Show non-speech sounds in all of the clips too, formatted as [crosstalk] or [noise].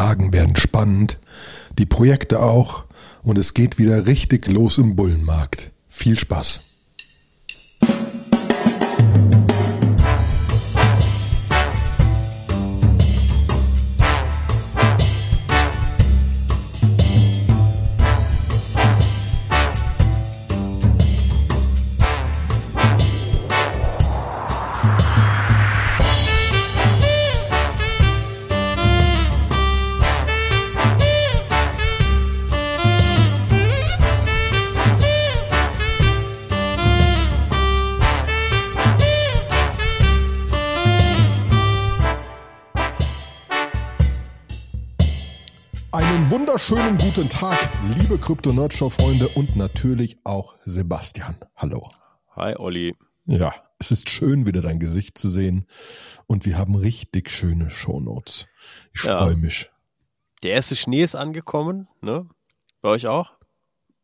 Lagen werden spannend, die Projekte auch und es geht wieder richtig los im Bullenmarkt. Viel Spaß. Guten Tag, liebe Krypto-Nerd-Show-Freunde und natürlich auch Sebastian. Hallo. Hi, Olli. Ja, es ist schön, wieder dein Gesicht zu sehen und wir haben richtig schöne Shownotes. Ich Ja. freue mich. Der erste Schnee ist angekommen, ne? Bei euch auch?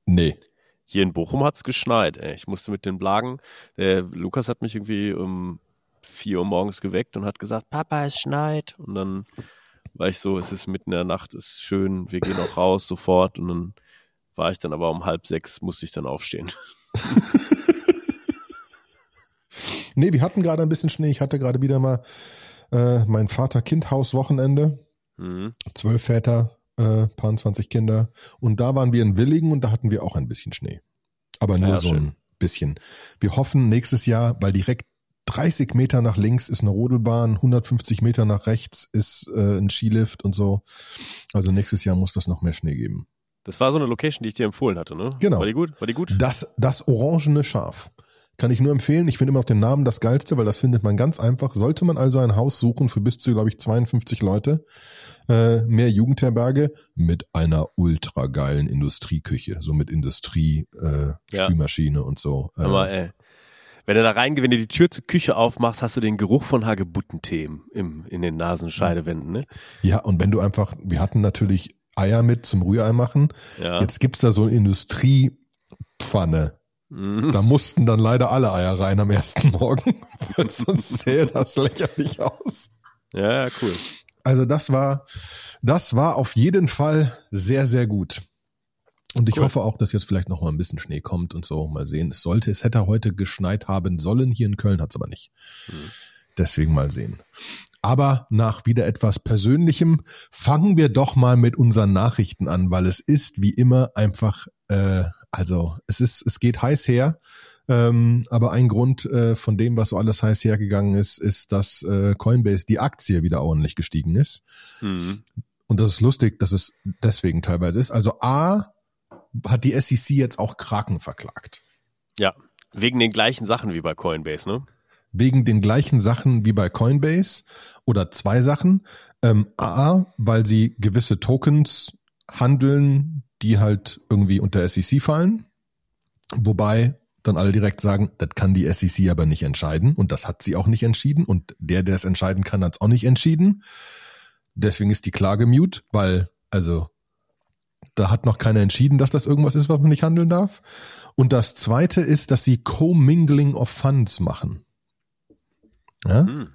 Nee. Hier in Bochum hat's geschneit, ey. Ich musste mit den Blagen, der Lukas hat mich irgendwie um vier Uhr morgens geweckt und hat gesagt, Papa, es schneit. Und dann war ich so, es ist mitten in der Nacht, es ist schön, wir gehen auch raus sofort. Und dann war ich dann aber um halb sechs, musste ich dann aufstehen. [laughs] Nee, wir hatten gerade ein bisschen Schnee. Ich hatte gerade wieder mal äh, mein Vater-Kind-Haus-Wochenende. Mhm. Zwölf Väter, äh, paar 20 Kinder. Und da waren wir in Willigen und da hatten wir auch ein bisschen Schnee. Aber nur Ja, so schön. ein bisschen. Wir hoffen nächstes Jahr, weil direkt 30 Meter nach links ist eine Rodelbahn, 150 Meter nach rechts ist äh, ein Skilift und so. Also nächstes Jahr muss das noch mehr Schnee geben. Das war so eine Location, die ich dir empfohlen hatte, ne? Genau. War die gut? War die gut? Das, das orangene Schaf. Kann ich nur empfehlen. Ich finde immer noch den Namen das geilste, weil das findet man ganz einfach. Sollte man also ein Haus suchen für bis zu, glaube ich, 52 Leute, äh, mehr Jugendherberge mit einer ultra geilen Industrieküche, so mit Industrie, äh, Ja. Spülmaschine und so. Äh, Aber ey, wenn du da reingehst, wenn du die Tür zur Küche aufmachst, hast du den Geruch von Hagebuttentee im, in den Nasenscheidewänden, ne? ja, und wenn du einfach, wir hatten natürlich Eier mit zum Rührei machen. Ja. Jetzt gibt's da so eine Industriepfanne. Mhm. Da mussten dann leider alle Eier rein am ersten Morgen, [laughs] sonst sähe das lächerlich aus. Ja, ja, cool. Also das war, das war auf jeden Fall sehr, sehr gut. Und ich Cool. hoffe auch, dass jetzt vielleicht noch mal ein bisschen Schnee kommt und so. Mal sehen. Es sollte, es hätte heute geschneit haben sollen. Hier in Köln hat es aber nicht. Deswegen mal sehen. Aber nach wieder etwas Persönlichem fangen wir doch mal mit unseren Nachrichten an, weil es ist wie immer einfach, äh, also es ist, es geht heiß her. Ähm, aber ein Grund äh, von dem, was so alles heiß hergegangen ist, ist, dass äh, Coinbase die Aktie wieder ordentlich gestiegen ist. Mhm. Und das ist lustig, dass es deswegen teilweise ist. Also A hat die SEC jetzt auch Kraken verklagt. Ja, wegen den gleichen Sachen wie bei Coinbase, ne? Wegen den gleichen Sachen wie bei Coinbase oder zwei Sachen. Ähm, A, weil sie gewisse Tokens handeln, die halt irgendwie unter SEC fallen. Wobei dann alle direkt sagen, das kann die SEC aber nicht entscheiden. Und das hat sie auch nicht entschieden. Und der, der es entscheiden kann, hat es auch nicht entschieden. Deswegen ist die Klage mute, weil, also, da hat noch keiner entschieden, dass das irgendwas ist, was man nicht handeln darf. Und das zweite ist, dass sie Commingling of Funds machen. Ja? Hm.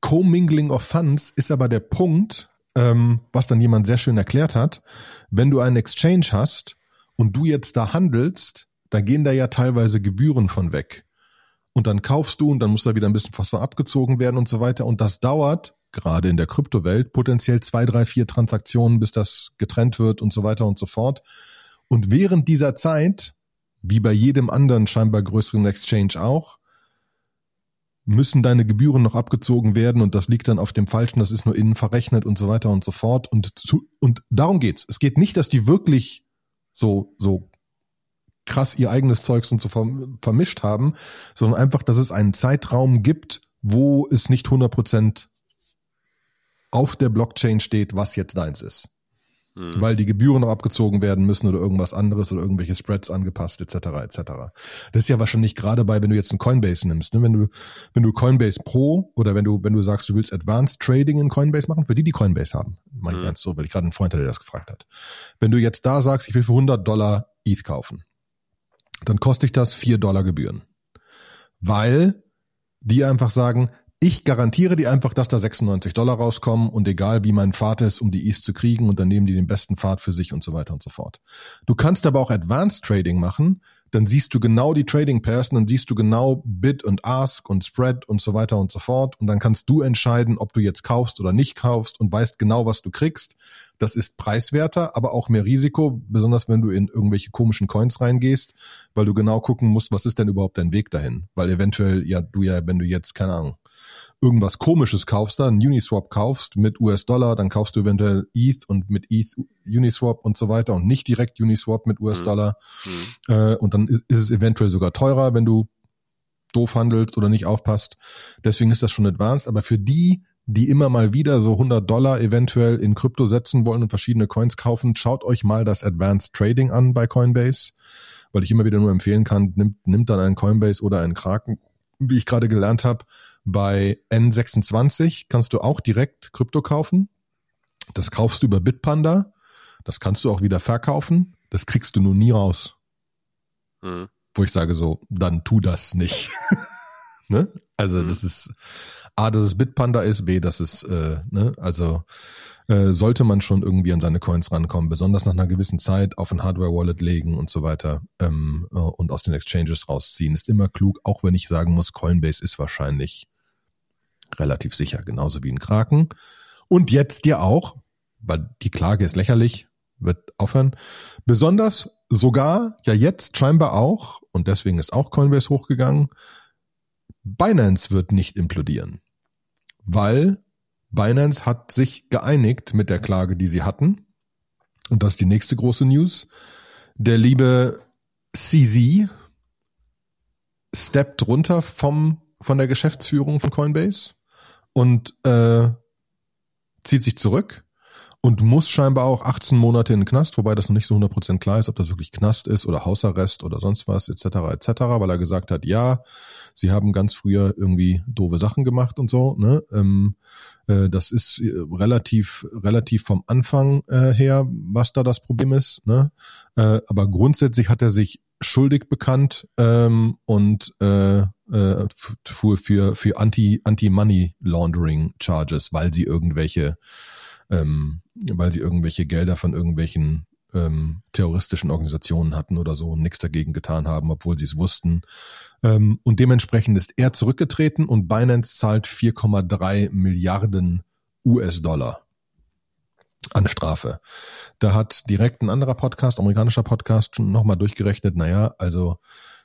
Commingling of Funds ist aber der Punkt, ähm, was dann jemand sehr schön erklärt hat. Wenn du einen Exchange hast und du jetzt da handelst, da gehen da ja teilweise Gebühren von weg. Und dann kaufst du und dann muss da wieder ein bisschen von abgezogen werden und so weiter. Und das dauert, gerade in der Kryptowelt, potenziell zwei, drei, vier Transaktionen, bis das getrennt wird und so weiter und so fort. Und während dieser Zeit, wie bei jedem anderen scheinbar größeren Exchange auch, müssen deine Gebühren noch abgezogen werden und das liegt dann auf dem Falschen, das ist nur innen verrechnet und so weiter und so fort. Und, zu, und darum geht's. Es geht nicht, dass die wirklich so, so krass ihr eigenes Zeugs und so verm- vermischt haben, sondern einfach, dass es einen Zeitraum gibt, wo es nicht 100% auf der Blockchain steht, was jetzt deins ist. Hm. Weil die Gebühren noch abgezogen werden müssen oder irgendwas anderes oder irgendwelche Spreads angepasst etc. etc. Das ist ja wahrscheinlich gerade bei, wenn du jetzt einen Coinbase nimmst, ne? wenn du wenn du Coinbase Pro oder wenn du wenn du sagst, du willst Advanced Trading in Coinbase machen, für die die Coinbase haben, meine ich Mhm. ganz so, weil ich gerade einen Freund hatte, der das gefragt hat. Wenn du jetzt da sagst, ich will für 100 Dollar ETH kaufen, dann kostet dich das 4 Dollar Gebühren, weil die einfach sagen, ich garantiere dir einfach, dass da 96 Dollar rauskommen und egal wie mein Pfad ist, um die ETH zu kriegen und dann nehmen die den besten Pfad für sich und so weiter und so fort. Du kannst aber auch Advanced Trading machen, dann siehst du genau die Trading Pairs dann siehst du genau Bid und Ask und Spread und so weiter und so fort und dann kannst du entscheiden, ob du jetzt kaufst oder nicht kaufst und weißt genau, was du kriegst. Das ist preiswerter, aber auch mehr Risiko, besonders wenn du in irgendwelche komischen Coins reingehst, weil du genau gucken musst, was ist denn überhaupt dein Weg dahin, weil eventuell ja du ja, wenn du jetzt keine Ahnung irgendwas komisches kaufst, dann Uniswap kaufst mit US-Dollar, dann kaufst du eventuell ETH und mit ETH Uniswap und so weiter und nicht direkt Uniswap mit US-Dollar. Mhm. Äh, und dann ist, ist es eventuell sogar teurer, wenn du doof handelst oder nicht aufpasst. Deswegen ist das schon advanced. Aber für die, die immer mal wieder so 100 Dollar eventuell in Krypto setzen wollen und verschiedene Coins kaufen, schaut euch mal das Advanced Trading an bei Coinbase, weil ich immer wieder nur empfehlen kann, nimmt, nimmt dann einen Coinbase oder einen Kraken, wie ich gerade gelernt habe, bei N26 kannst du auch direkt Krypto kaufen. Das kaufst du über Bitpanda. Das kannst du auch wieder verkaufen. Das kriegst du nur nie raus. Mhm. Wo ich sage so, dann tu das nicht. [laughs] ne? Also mhm. das ist A, dass es Bitpanda ist, B, dass es, äh, ne, also äh, sollte man schon irgendwie an seine Coins rankommen, besonders nach einer gewissen Zeit auf ein Hardware-Wallet legen und so weiter ähm, äh, und aus den Exchanges rausziehen. Ist immer klug, auch wenn ich sagen muss, Coinbase ist wahrscheinlich relativ sicher, genauso wie ein Kraken. Und jetzt dir auch, weil die Klage ist lächerlich, wird aufhören. Besonders sogar, ja jetzt scheinbar auch, und deswegen ist auch Coinbase hochgegangen, Binance wird nicht implodieren, weil Binance hat sich geeinigt mit der Klage, die sie hatten. Und das ist die nächste große News. Der liebe CZ steppt runter vom, von der Geschäftsführung von Coinbase und äh, zieht sich zurück und muss scheinbar auch 18 Monate in den Knast, wobei das noch nicht so 100% klar ist, ob das wirklich Knast ist oder Hausarrest oder sonst was etc. etc., weil er gesagt hat, ja, sie haben ganz früher irgendwie doofe Sachen gemacht und so. Ne? Ähm, äh, das ist äh, relativ relativ vom Anfang äh, her, was da das Problem ist. Ne? Äh, aber grundsätzlich hat er sich schuldig bekannt ähm, und äh, äh, für, für, für Anti, Anti-Money Laundering Charges, weil sie irgendwelche, ähm, weil sie irgendwelche Gelder von irgendwelchen ähm, terroristischen Organisationen hatten oder so und nichts dagegen getan haben, obwohl sie es wussten. Ähm, und dementsprechend ist er zurückgetreten und Binance zahlt 4,3 Milliarden US-Dollar an Strafe. Da hat direkt ein anderer Podcast, amerikanischer Podcast, schon nochmal durchgerechnet, naja, also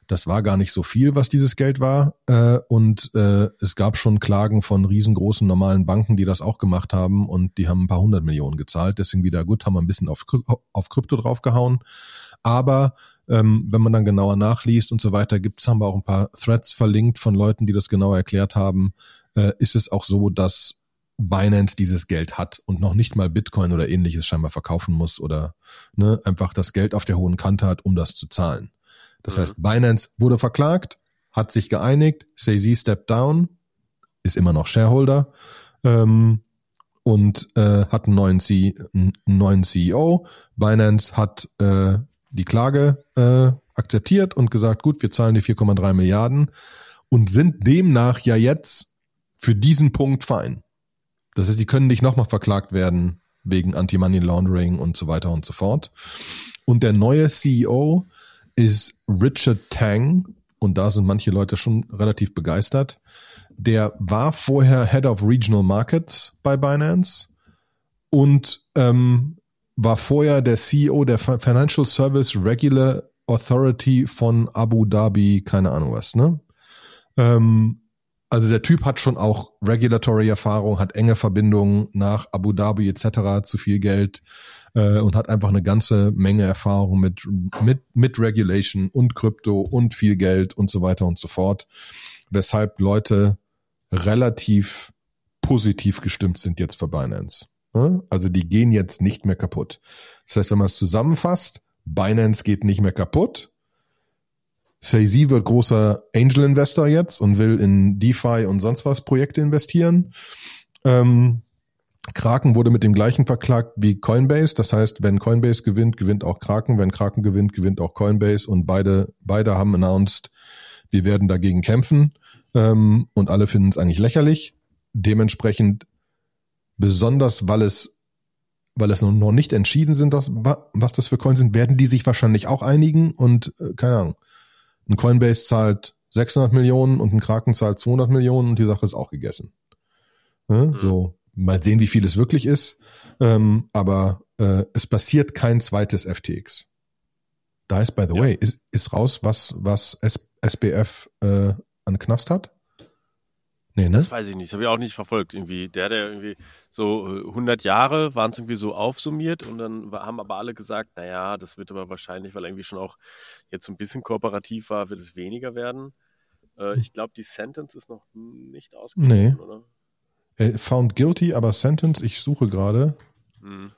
das war gar nicht so viel, was dieses Geld war. Äh, und äh, es gab schon Klagen von riesengroßen normalen Banken, die das auch gemacht haben und die haben ein paar hundert Millionen gezahlt. Deswegen wieder gut, haben wir ein bisschen auf, auf Krypto draufgehauen. Aber ähm, wenn man dann genauer nachliest und so weiter, gibt's haben wir auch ein paar Threads verlinkt von Leuten, die das genauer erklärt haben. Äh, ist es auch so, dass Binance dieses Geld hat und noch nicht mal Bitcoin oder ähnliches scheinbar verkaufen muss oder ne, einfach das Geld auf der hohen Kante hat, um das zu zahlen. Das mhm. heißt, Binance wurde verklagt, hat sich geeinigt, Say step down, ist immer noch Shareholder ähm, und äh, hat einen neuen, C einen neuen CEO. Binance hat äh, die Klage äh, akzeptiert und gesagt, gut, wir zahlen die 4,3 Milliarden und sind demnach ja jetzt für diesen Punkt fein. Das heißt, die können nicht nochmal verklagt werden wegen Anti-Money Laundering und so weiter und so fort. Und der neue CEO ist Richard Tang und da sind manche Leute schon relativ begeistert. Der war vorher Head of Regional Markets bei Binance und ähm, war vorher der CEO der Financial Service Regular Authority von Abu Dhabi, keine Ahnung was, ne? Ähm, also der Typ hat schon auch Regulatory-Erfahrung, hat enge Verbindungen nach Abu Dhabi etc. zu viel Geld äh, und hat einfach eine ganze Menge Erfahrung mit, mit, mit Regulation und Krypto und viel Geld und so weiter und so fort. Weshalb Leute relativ positiv gestimmt sind jetzt für Binance. Also die gehen jetzt nicht mehr kaputt. Das heißt, wenn man es zusammenfasst, Binance geht nicht mehr kaputt, Say-Z wird großer Angel Investor jetzt und will in DeFi und sonst was Projekte investieren. Ähm, Kraken wurde mit dem gleichen verklagt wie Coinbase. Das heißt, wenn Coinbase gewinnt, gewinnt auch Kraken. Wenn Kraken gewinnt, gewinnt auch Coinbase. Und beide, beide haben announced, wir werden dagegen kämpfen. ähm, und alle finden es eigentlich lächerlich. Dementsprechend besonders, weil es weil es noch nicht entschieden sind, was das für Coins sind, werden die sich wahrscheinlich auch einigen und äh, keine Ahnung. Ein Coinbase zahlt 600 Millionen und ein Kraken zahlt 200 Millionen und die Sache ist auch gegessen. Ja, mhm. So, mal sehen, wie viel es wirklich ist. Ähm, aber äh, es passiert kein zweites FTX. Da ist, by the ja. way, ist, ist raus, was, was SBF äh, an Knast hat? Nee, ne? Das weiß ich nicht, das habe ich auch nicht verfolgt. Irgendwie der, der irgendwie so 100 äh, Jahre waren es irgendwie so aufsummiert und dann haben aber alle gesagt, naja, das wird aber wahrscheinlich, weil er irgendwie schon auch jetzt ein bisschen kooperativ war, wird es weniger werden. Äh, ich glaube, die Sentence ist noch nicht ausgesprochen, nee. oder? Äh, found guilty, aber Sentence, ich suche gerade. Hm.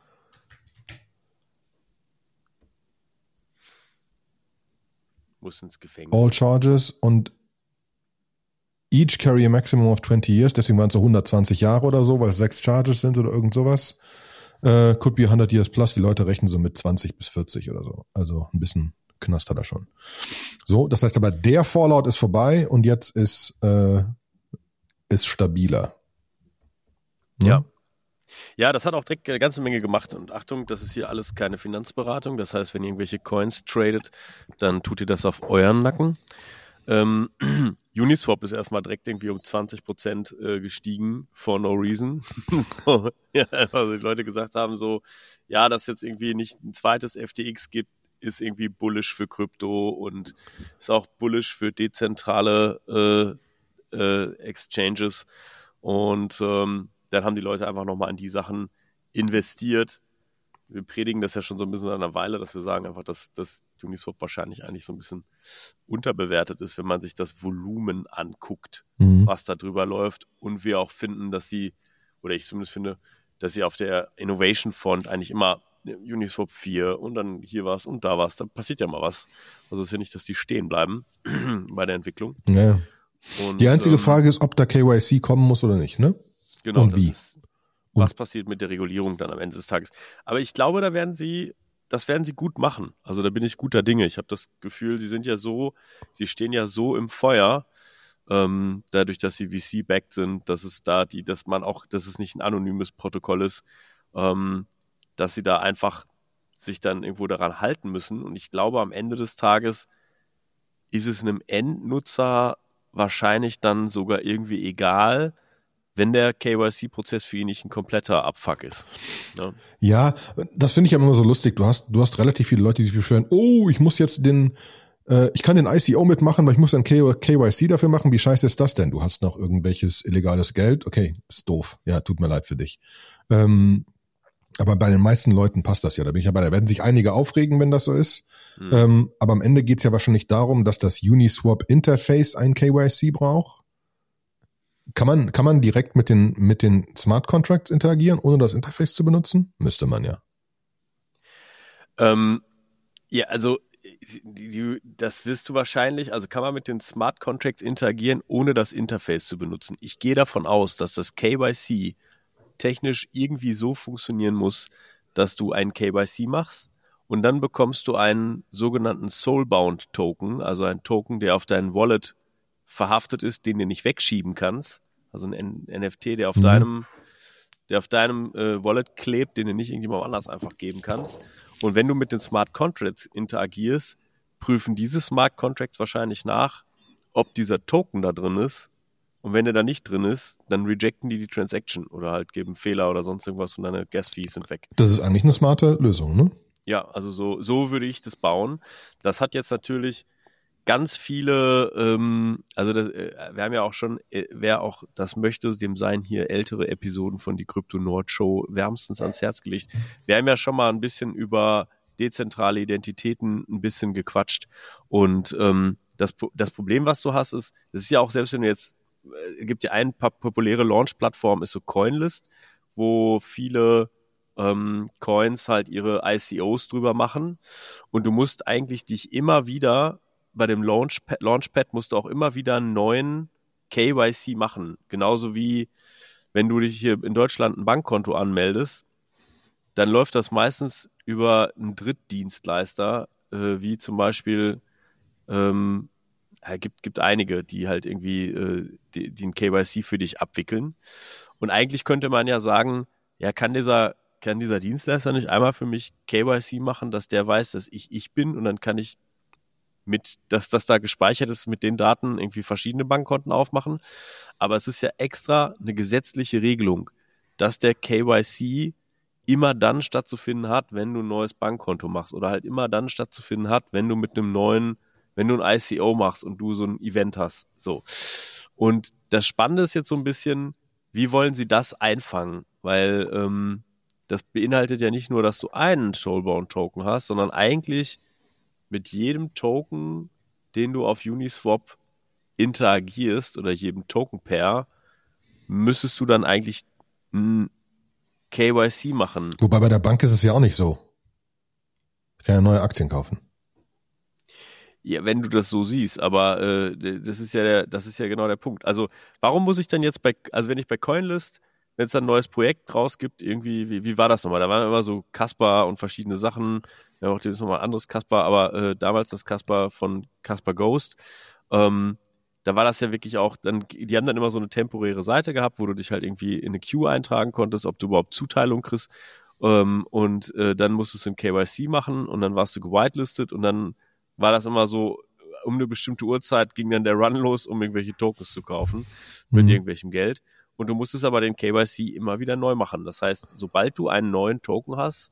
Muss ins Gefängnis. All charges und each carry a maximum of 20 years, deswegen waren es so 120 Jahre oder so, weil es sechs Charges sind oder irgend sowas. Uh, could be 100 years plus, die Leute rechnen so mit 20 bis 40 oder so. Also ein bisschen Knast hat er schon. So, das heißt aber, der Fallout ist vorbei und jetzt ist, äh, ist stabiler. Hm? Ja. Ja, das hat auch direkt eine ganze Menge gemacht. Und Achtung, das ist hier alles keine Finanzberatung. Das heißt, wenn ihr irgendwelche Coins tradet, dann tut ihr das auf euren Nacken. Ähm, [clears throat] Uniswap ist erstmal direkt irgendwie um 20 Prozent äh, gestiegen, for no reason. [laughs] ja, also die Leute gesagt haben so, ja, dass jetzt irgendwie nicht ein zweites FTX gibt, ist irgendwie bullish für Krypto und ist auch bullish für dezentrale äh, äh, Exchanges. Und ähm, dann haben die Leute einfach nochmal in die Sachen investiert. Wir predigen das ja schon so ein bisschen seit einer Weile, dass wir sagen einfach, dass, dass Uniswap wahrscheinlich eigentlich so ein bisschen unterbewertet ist, wenn man sich das Volumen anguckt, mhm. was da drüber läuft. Und wir auch finden, dass sie, oder ich zumindest finde, dass sie auf der Innovation Font eigentlich immer Uniswap 4 und dann hier was und da was, da passiert ja mal was. Also es ist ja nicht, dass die stehen bleiben [clears throat] bei der Entwicklung. Ja. Und, die einzige ähm, Frage ist, ob da KYC kommen muss oder nicht, ne? Genau. Und wie? Ist, was passiert mit der Regulierung dann am Ende des Tages? Aber ich glaube, da werden sie das werden sie gut machen. Also da bin ich guter Dinge. Ich habe das Gefühl, sie sind ja so, sie stehen ja so im Feuer, ähm, dadurch, dass sie VC-backed sind, dass es da die, dass man auch, dass es nicht ein anonymes Protokoll ist, ähm, dass sie da einfach sich dann irgendwo daran halten müssen. Und ich glaube, am Ende des Tages ist es einem Endnutzer wahrscheinlich dann sogar irgendwie egal, wenn der KYC-Prozess für ihn nicht ein kompletter Abfuck ist. Ne? Ja, das finde ich aber immer so lustig. Du hast, du hast relativ viele Leute, die sich beschweren, oh, ich muss jetzt den, äh, ich kann den ICO mitmachen, weil ich muss ein KYC dafür machen. Wie scheiße ist das denn? Du hast noch irgendwelches illegales Geld. Okay, ist doof. Ja, tut mir leid für dich. Ähm, aber bei den meisten Leuten passt das ja. Da bin ich ja bei. Da werden sich einige aufregen, wenn das so ist. Mhm. Ähm, aber am Ende geht's ja wahrscheinlich darum, dass das Uniswap Interface ein KYC braucht. Kann man, kann man direkt mit den, mit den Smart Contracts interagieren, ohne das Interface zu benutzen? Müsste man ja. Ähm, ja, also das wirst du wahrscheinlich, also kann man mit den Smart Contracts interagieren, ohne das Interface zu benutzen. Ich gehe davon aus, dass das KYC technisch irgendwie so funktionieren muss, dass du ein KYC machst und dann bekommst du einen sogenannten Soulbound Token, also ein Token, der auf dein Wallet verhaftet ist, den du nicht wegschieben kannst. Also ein NFT, der auf mhm. deinem, der auf deinem äh, Wallet klebt, den du nicht irgendjemand anders einfach geben kannst. Und wenn du mit den Smart Contracts interagierst, prüfen diese Smart Contracts wahrscheinlich nach, ob dieser Token da drin ist. Und wenn der da nicht drin ist, dann rejecten die die Transaction oder halt geben Fehler oder sonst irgendwas und deine Gas Fees sind weg. Das ist eigentlich eine smarte Lösung, ne? Ja, also so, so würde ich das bauen. Das hat jetzt natürlich ganz viele, ähm, also das, äh, wir haben ja auch schon, äh, wer auch das möchte, dem seien hier ältere Episoden von die Krypto Nord Show wärmstens ans Herz gelegt. Wir haben ja schon mal ein bisschen über dezentrale Identitäten ein bisschen gequatscht und ähm, das, das Problem, was du hast, ist, es ist ja auch selbst wenn du jetzt, äh, gibt ja eine populäre Launch-Plattform, ist so Coinlist, wo viele ähm, Coins halt ihre ICOs drüber machen und du musst eigentlich dich immer wieder bei dem Launchpad, Launchpad musst du auch immer wieder einen neuen KYC machen. Genauso wie wenn du dich hier in Deutschland ein Bankkonto anmeldest, dann läuft das meistens über einen Drittdienstleister, äh, wie zum Beispiel, ähm, ja, gibt, gibt einige, die halt irgendwie äh, die, ein KYC für dich abwickeln. Und eigentlich könnte man ja sagen, ja, kann dieser, kann dieser Dienstleister nicht einmal für mich KYC machen, dass der weiß, dass ich ich bin und dann kann ich mit, dass das da gespeichert ist, mit den Daten irgendwie verschiedene Bankkonten aufmachen. Aber es ist ja extra eine gesetzliche Regelung, dass der KYC immer dann stattzufinden hat, wenn du ein neues Bankkonto machst oder halt immer dann stattzufinden hat, wenn du mit einem neuen, wenn du ein ICO machst und du so ein Event hast. So. Und das Spannende ist jetzt so ein bisschen, wie wollen sie das einfangen? Weil ähm, das beinhaltet ja nicht nur, dass du einen Soulbound-Token hast, sondern eigentlich mit jedem Token, den du auf Uniswap interagierst oder jedem Token-Pair, müsstest du dann eigentlich ein KYC machen. Wobei bei der Bank ist es ja auch nicht so. Ich kann ja neue Aktien kaufen. Ja, wenn du das so siehst, aber äh, das ist ja der, das ist ja genau der Punkt. Also warum muss ich dann jetzt bei, also wenn ich bei Coinlist, wenn es ein neues Projekt draus gibt, irgendwie, wie, wie war das nochmal? Da waren immer so Kasper und verschiedene Sachen, ja auch das nochmal ein anderes Kasper, aber äh, damals das Kasper von Kasper Ghost. Ähm, da war das ja wirklich auch, dann, die haben dann immer so eine temporäre Seite gehabt, wo du dich halt irgendwie in eine Queue eintragen konntest, ob du überhaupt Zuteilung kriegst. Ähm, und äh, dann musstest du ein KYC machen und dann warst du gewitelistet und dann war das immer so, um eine bestimmte Uhrzeit ging dann der Run los, um irgendwelche Tokens zu kaufen mit mhm. irgendwelchem Geld. Und du musstest aber den KYC immer wieder neu machen. Das heißt, sobald du einen neuen Token hast,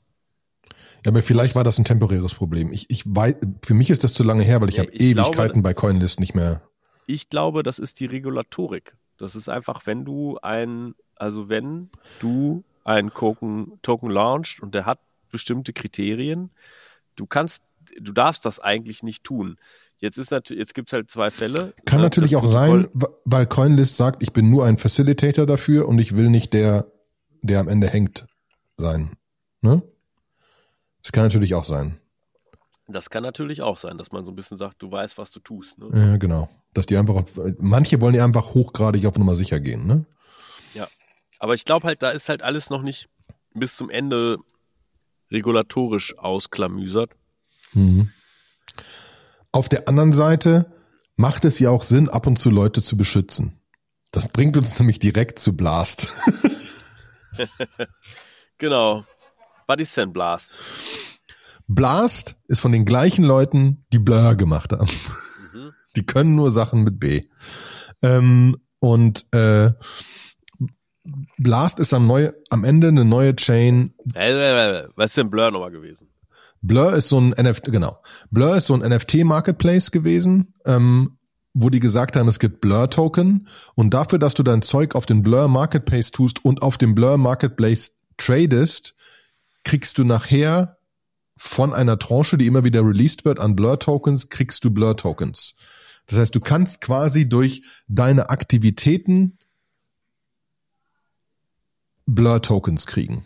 ja, aber vielleicht war das ein temporäres Problem. Ich, ich weiß, für mich ist das zu lange her, weil ich ja, habe Ewigkeiten glaube, bei Coinlist nicht mehr. Ich glaube, das ist die Regulatorik. Das ist einfach, wenn du ein, also wenn du einen Token, Token launcht und der hat bestimmte Kriterien, du kannst, du darfst das eigentlich nicht tun. Jetzt ist natürlich, jetzt gibt's halt zwei Fälle. Kann ne? natürlich auch sein, weil CoinList sagt, ich bin nur ein Facilitator dafür und ich will nicht der, der am Ende hängt sein. Ne? Das kann natürlich auch sein. Das kann natürlich auch sein, dass man so ein bisschen sagt, du weißt, was du tust. Ne? Ja, genau. Dass die einfach, manche wollen ja einfach hochgradig auf Nummer sicher gehen, ne? Ja. Aber ich glaube halt, da ist halt alles noch nicht bis zum Ende regulatorisch ausklamüsert. Mhm. Auf der anderen Seite macht es ja auch Sinn, ab und zu Leute zu beschützen. Das bringt uns [laughs] nämlich direkt zu Blast. [laughs] genau. Was ist denn Blast? Blast ist von den gleichen Leuten, die Blur gemacht haben. Mhm. [laughs] Die können nur Sachen mit B. Ähm, und äh, Blast ist am, neu, am Ende eine neue Chain. Was ist denn Blur nochmal gewesen? Blur ist so ein NFT, genau. Blur ist so ein NFT-Marketplace gewesen, ähm, wo die gesagt haben, es gibt Blur-Token und dafür, dass du dein Zeug auf den Blur Marketplace tust und auf dem Blur Marketplace tradest, kriegst du nachher von einer Tranche, die immer wieder released wird an Blur-Tokens, kriegst du Blur-Tokens. Das heißt, du kannst quasi durch deine Aktivitäten Blur-Tokens kriegen.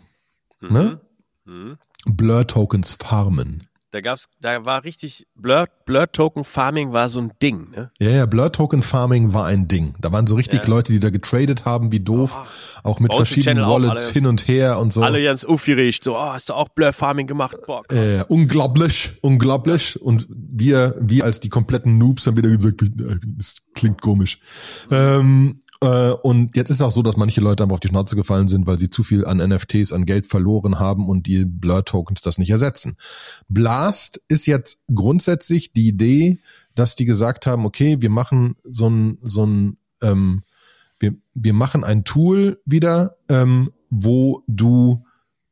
Mhm. Ne? Mhm. Blur-Tokens farmen. Da gab's, da war richtig, Blur, Blur Token Farming war so ein Ding, ne? Ja, ja, Blur Token Farming war ein Ding. Da waren so richtig ja. Leute, die da getradet haben, wie doof, oh, auch mit verschiedenen Wallets hin und her und so. Alle ganz aufgeregt, so, oh, hast du auch Blur Farming gemacht? Boah, äh, unglaublich, unglaublich. Und wir, wir als die kompletten Noobs haben wieder gesagt, das klingt komisch. Ähm, äh, und jetzt ist auch so, dass manche Leute einfach auf die Schnauze gefallen sind, weil sie zu viel an NFTs, an Geld verloren haben und die Blur-Tokens das nicht ersetzen. Blast ist jetzt grundsätzlich die Idee, dass die gesagt haben, okay, wir machen so ein, so ein, ähm, wir, wir machen ein Tool wieder, ähm, wo du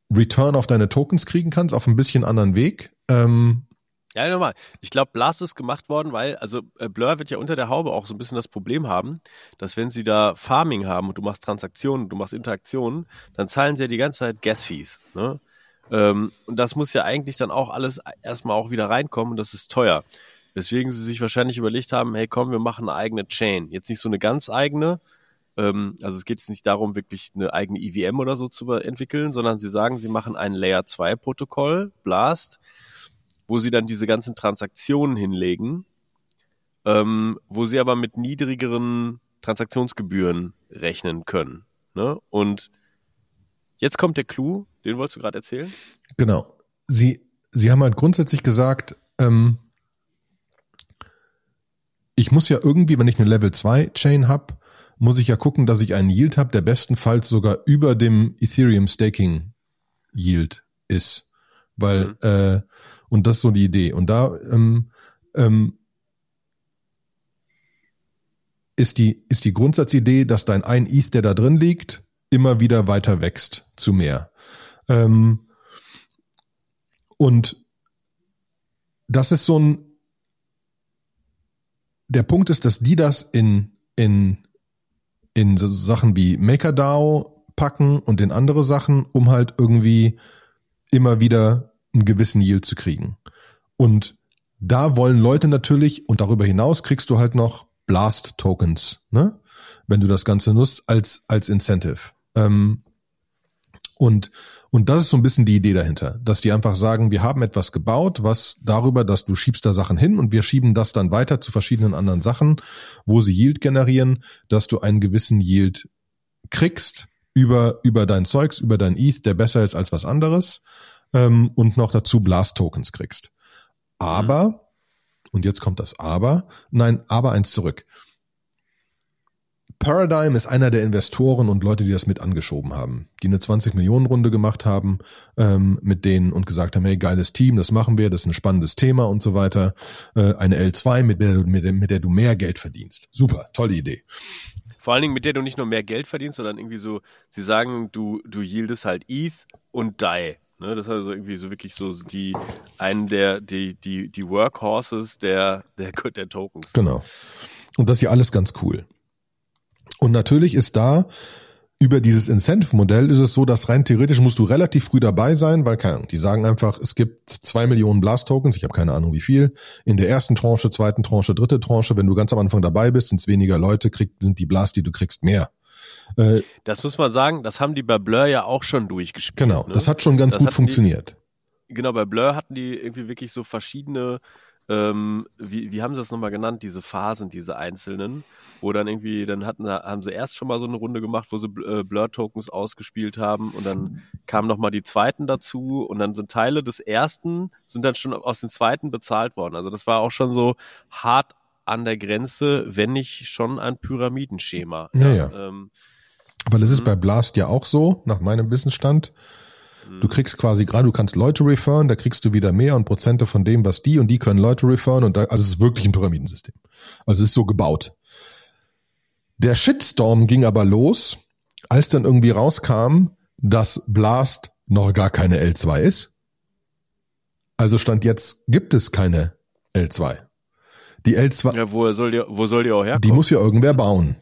Return auf deine Tokens kriegen kannst, auf ein bisschen anderen Weg. Ähm, ja, nochmal. Ich glaube, Blast ist gemacht worden, weil, also äh, Blur wird ja unter der Haube auch so ein bisschen das Problem haben, dass wenn sie da Farming haben und du machst Transaktionen, du machst Interaktionen, dann zahlen sie ja die ganze Zeit Gas-Fees. Ne? Ähm, und das muss ja eigentlich dann auch alles erstmal auch wieder reinkommen und das ist teuer. Weswegen sie sich wahrscheinlich überlegt haben, hey komm, wir machen eine eigene Chain. Jetzt nicht so eine ganz eigene, ähm, also es geht jetzt nicht darum, wirklich eine eigene EVM oder so zu entwickeln, sondern sie sagen, sie machen ein Layer 2 Protokoll, Blast, wo sie dann diese ganzen Transaktionen hinlegen, ähm, wo sie aber mit niedrigeren Transaktionsgebühren rechnen können. Ne? Und jetzt kommt der Clou, den wolltest du gerade erzählen? Genau. Sie, sie haben halt grundsätzlich gesagt, ähm, ich muss ja irgendwie, wenn ich eine Level 2 Chain habe, muss ich ja gucken, dass ich einen Yield habe, der bestenfalls sogar über dem Ethereum Staking Yield ist. Weil, mhm. äh, und das ist so die Idee. Und da ähm, ähm, ist die, ist die Grundsatzidee, dass dein ein ETH, der da drin liegt, immer wieder weiter wächst zu mehr. Ähm, und das ist so ein, der Punkt ist, dass die das in, in, in so Sachen wie MakerDAO packen und in andere Sachen, um halt irgendwie immer wieder einen gewissen Yield zu kriegen. Und da wollen Leute natürlich, und darüber hinaus kriegst du halt noch Blast-Tokens, ne? Wenn du das Ganze nutzt als, als Incentive. Ähm, und, und das ist so ein bisschen die Idee dahinter, dass die einfach sagen, wir haben etwas gebaut, was darüber, dass du schiebst da Sachen hin und wir schieben das dann weiter zu verschiedenen anderen Sachen, wo sie Yield generieren, dass du einen gewissen Yield kriegst über, über dein Zeugs, über dein ETH, der besser ist als was anderes, ähm, und noch dazu Blast-Tokens kriegst. Aber, mhm. und jetzt kommt das Aber, nein, aber eins zurück. Paradigm ist einer der Investoren und Leute, die das mit angeschoben haben, die eine 20 Millionen Runde gemacht haben ähm, mit denen und gesagt haben, hey, geiles Team, das machen wir, das ist ein spannendes Thema und so weiter. Äh, eine L2, mit der, du, mit, der, mit der du mehr Geld verdienst. Super, tolle Idee. Vor allen Dingen, mit der du nicht nur mehr Geld verdienst, sondern irgendwie so, sie sagen, du, du yieldest halt ETH und DAI. Ne, das ist also irgendwie so wirklich so die einen der die die die Workhorses der der der Tokens. Genau. Und das ist ja alles ganz cool. Und natürlich ist da über dieses Incentive-Modell ist es so, dass rein theoretisch musst du relativ früh dabei sein, weil keine Ahnung, die sagen einfach, es gibt zwei Millionen Blast-Tokens, ich habe keine Ahnung wie viel, in der ersten Tranche, zweiten Tranche, dritte Tranche, wenn du ganz am Anfang dabei bist, sind es weniger Leute, krieg, sind die Blast, die du kriegst, mehr. Äh, das muss man sagen, das haben die bei Blur ja auch schon durchgespielt. Genau, ne? das hat schon ganz das gut funktioniert. Die, genau, bei Blur hatten die irgendwie wirklich so verschiedene ähm, wie, wie haben sie das nochmal genannt, diese Phasen, diese einzelnen, wo dann irgendwie, dann hatten sie, haben sie erst schon mal so eine Runde gemacht, wo sie äh, Blur-Tokens ausgespielt haben und dann kamen nochmal die zweiten dazu und dann sind Teile des ersten, sind dann schon aus den zweiten bezahlt worden. Also das war auch schon so hart an der Grenze, wenn nicht schon ein Pyramidenschema. Ja. ja. Ähm, Weil es ist mhm. bei Blast ja auch so, nach meinem Wissensstand. Du kriegst quasi gerade, du kannst Leute referen, da kriegst du wieder mehr und Prozente von dem, was die und die können Leute referen und da, also es ist wirklich ein Pyramidensystem. Also es ist so gebaut. Der Shitstorm ging aber los, als dann irgendwie rauskam, dass Blast noch gar keine L2 ist. Also stand jetzt gibt es keine L2. Die L2. Ja, wo soll die, wo soll die auch herkommen? Die muss ja irgendwer bauen.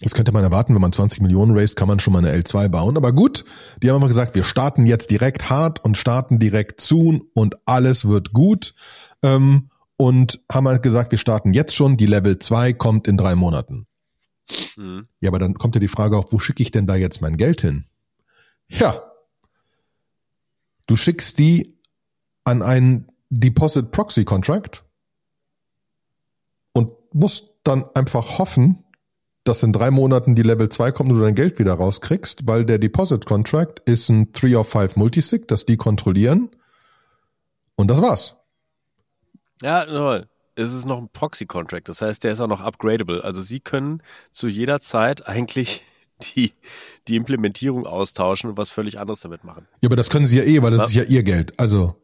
Das könnte man erwarten, wenn man 20 Millionen raised, kann man schon mal eine L2 bauen. Aber gut, die haben einfach gesagt, wir starten jetzt direkt hart und starten direkt zu und alles wird gut. Ähm, und haben halt gesagt, wir starten jetzt schon, die Level 2 kommt in drei Monaten. Mhm. Ja, aber dann kommt ja die Frage auf, wo schicke ich denn da jetzt mein Geld hin? Ja. Du schickst die an einen Deposit Proxy Contract und musst dann einfach hoffen, dass in drei Monaten die Level 2 kommt und du dein Geld wieder rauskriegst, weil der Deposit Contract ist ein 3 of 5 Multisig, das die kontrollieren. Und das war's. Ja, toll. Es ist noch ein Proxy Contract, das heißt, der ist auch noch upgradable. Also Sie können zu jeder Zeit eigentlich [laughs] die, die Implementierung austauschen und was völlig anderes damit machen. Ja, aber das können Sie ja eh, weil das ja. ist ja Ihr Geld. Also.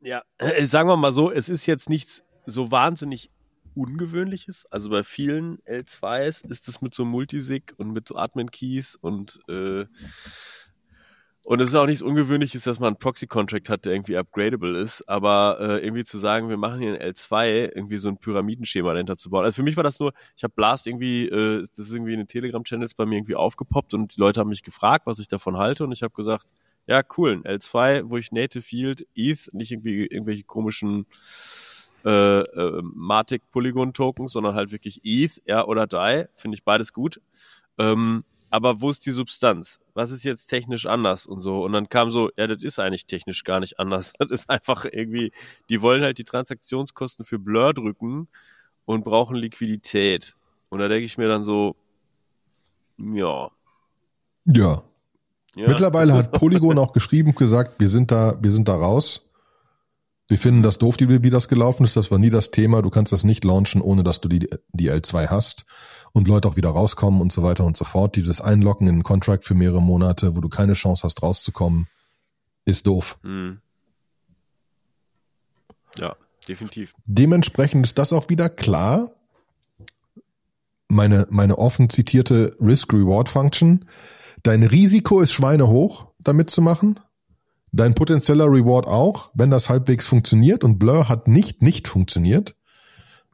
Ja, sagen wir mal so, es ist jetzt nichts so wahnsinnig Ungewöhnliches. Also bei vielen L2s ist es mit so Multisig und mit so Admin-Keys und äh, und es ist auch nichts Ungewöhnliches, dass man einen Proxy-Contract hat, der irgendwie upgradable ist, aber äh, irgendwie zu sagen, wir machen hier ein L2, irgendwie so ein Pyramidenschema dahinter zu bauen. Also für mich war das nur, ich habe Blast irgendwie, äh, das ist irgendwie in den Telegram-Channels bei mir irgendwie aufgepoppt und die Leute haben mich gefragt, was ich davon halte und ich habe gesagt, ja cool, ein L2, wo ich Native Field, ETH, nicht irgendwie irgendwelche komischen äh, äh, Matic Polygon Tokens, sondern halt wirklich ETH, ja, oder DAI, finde ich beides gut. Ähm, aber wo ist die Substanz? Was ist jetzt technisch anders und so? Und dann kam so, ja, das ist eigentlich technisch gar nicht anders. [laughs] Das ist einfach irgendwie, die wollen halt die Transaktionskosten für Blur drücken und brauchen Liquidität. Und da denke ich mir dann so, ja. Ja. ja. Mittlerweile hat [laughs] Polygon auch geschrieben, gesagt, wir sind da, wir sind da raus. Wir finden das doof, wie das gelaufen ist. Das war nie das Thema. Du kannst das nicht launchen, ohne dass du die, die L2 hast und Leute auch wieder rauskommen und so weiter und so fort. Dieses Einlocken in einen Contract für mehrere Monate, wo du keine Chance hast, rauszukommen, ist doof. Mhm. Ja, definitiv. Dementsprechend ist das auch wieder klar. Meine, meine offen zitierte Risk-Reward-Function. Dein Risiko ist schweinehoch, damit zu machen. Dein potenzieller Reward auch, wenn das halbwegs funktioniert. Und Blur hat nicht nicht funktioniert.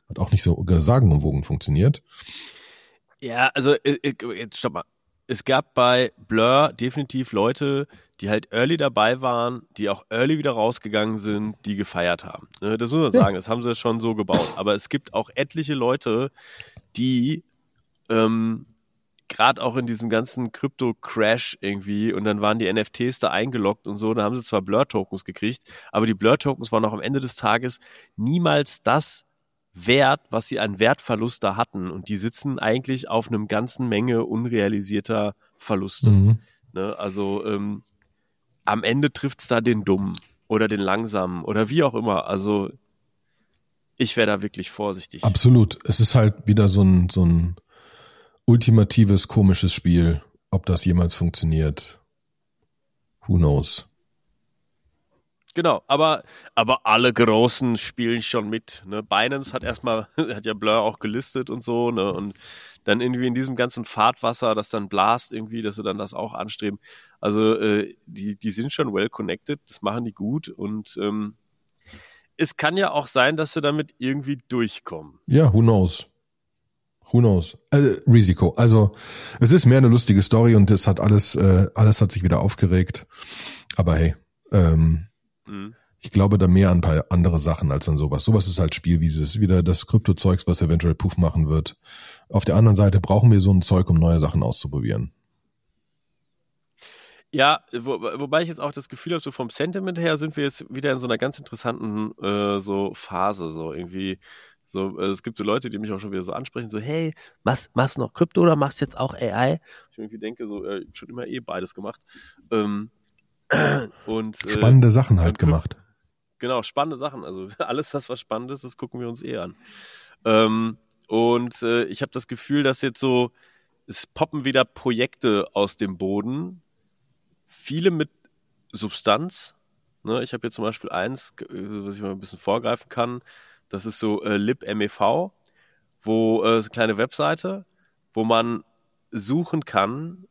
Hat auch nicht so sagenumwogen funktioniert. Ja, also äh, äh, jetzt stopp mal. Es gab bei Blur definitiv Leute, die halt early dabei waren, die auch early wieder rausgegangen sind, die gefeiert haben. Ne, das muss man sagen, das haben sie schon so gebaut. Aber es gibt auch etliche Leute, die ähm, gerade auch in diesem ganzen Krypto-Crash irgendwie und dann waren die NFTs da eingeloggt und so, da haben sie zwar Blur-Tokens gekriegt, aber die Blur-Tokens waren auch am Ende des Tages niemals das Wert, was sie an Wertverlust da hatten und die sitzen eigentlich auf einem ganzen Menge unrealisierter Verluste. Mhm. Ne? Also ähm, am Ende trifft's da den Dummen oder den Langsamen oder wie auch immer. Also ich wäre da wirklich vorsichtig. Absolut. Es ist halt wieder so ein, so ein ultimatives komisches Spiel. Ob das jemals funktioniert, who knows. Genau, aber, aber alle Großen spielen schon mit. Ne? Binance hat erstmal, [laughs] hat ja Blur auch gelistet und so, ne? Und dann irgendwie in diesem ganzen Fahrtwasser, das dann blast irgendwie, dass sie dann das auch anstreben. Also äh, die, die sind schon well connected, das machen die gut und ähm, es kann ja auch sein, dass sie damit irgendwie durchkommen. Ja, who knows. Who knows? Also, Risiko. Also es ist mehr eine lustige Story und es hat alles, äh, alles hat sich wieder aufgeregt. Aber hey, ähm, mhm. ich glaube da mehr an ein paar andere Sachen als an sowas. Sowas ist halt Spielwiese. Es ist wieder das Kryptozeugs, was eventuell Puff machen wird. Auf der anderen Seite brauchen wir so ein Zeug, um neue Sachen auszuprobieren. Ja, wo, wobei ich jetzt auch das Gefühl habe, so vom Sentiment her sind wir jetzt wieder in so einer ganz interessanten äh, so Phase, so irgendwie so, äh, es gibt so Leute, die mich auch schon wieder so ansprechen, so, hey, machst, machst du noch Krypto oder machst jetzt auch AI? Ich irgendwie denke, so, äh, schon immer eh beides gemacht. Ähm, [clears throat] und, äh, spannende Sachen halt gemacht. Genau, spannende Sachen. Also [laughs] alles, das was spannend ist, das gucken wir uns eh an. Ähm, und äh, ich habe das Gefühl, dass jetzt so, es poppen wieder Projekte aus dem Boden, viele mit Substanz. Ne? Ich habe hier zum Beispiel eins, äh, was ich mal ein bisschen vorgreifen kann. Das ist so äh, libmev, wo äh, eine kleine Webseite, wo man suchen kann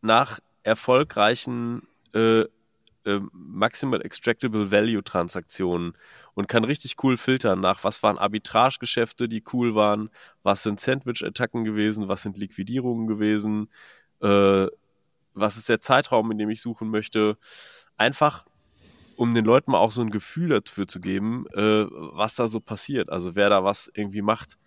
nach erfolgreichen äh, äh, Maximal Extractable Value Transaktionen und kann richtig cool filtern nach, was waren Arbitrage-Geschäfte, die cool waren, was sind Sandwich-Attacken gewesen, was sind Liquidierungen gewesen, äh, was ist der Zeitraum, in dem ich suchen möchte. Einfach um den Leuten mal auch so ein Gefühl dafür zu geben, äh, was da so passiert. Also wer da was irgendwie macht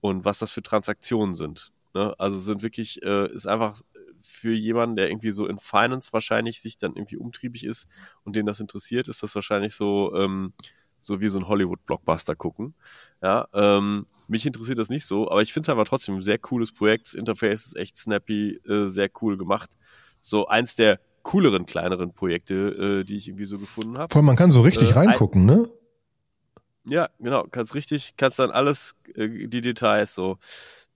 und was das für Transaktionen sind. Ne? Also sind wirklich, äh, ist einfach für jemanden, der irgendwie so in Finance wahrscheinlich sich dann irgendwie umtriebig ist und den das interessiert, ist das wahrscheinlich so, ähm, so wie so ein Hollywood-Blockbuster gucken. Ja, ähm, mich interessiert das nicht so, aber ich finde es aber trotzdem ein sehr cooles Projekt. Das Interface ist echt snappy, äh, sehr cool gemacht. So eins der cooleren, kleineren Projekte, äh, die ich irgendwie so gefunden habe. Voll, man kann so richtig äh, reingucken, ne? Ja, genau, kannst richtig, kannst dann alles, äh, die Details so.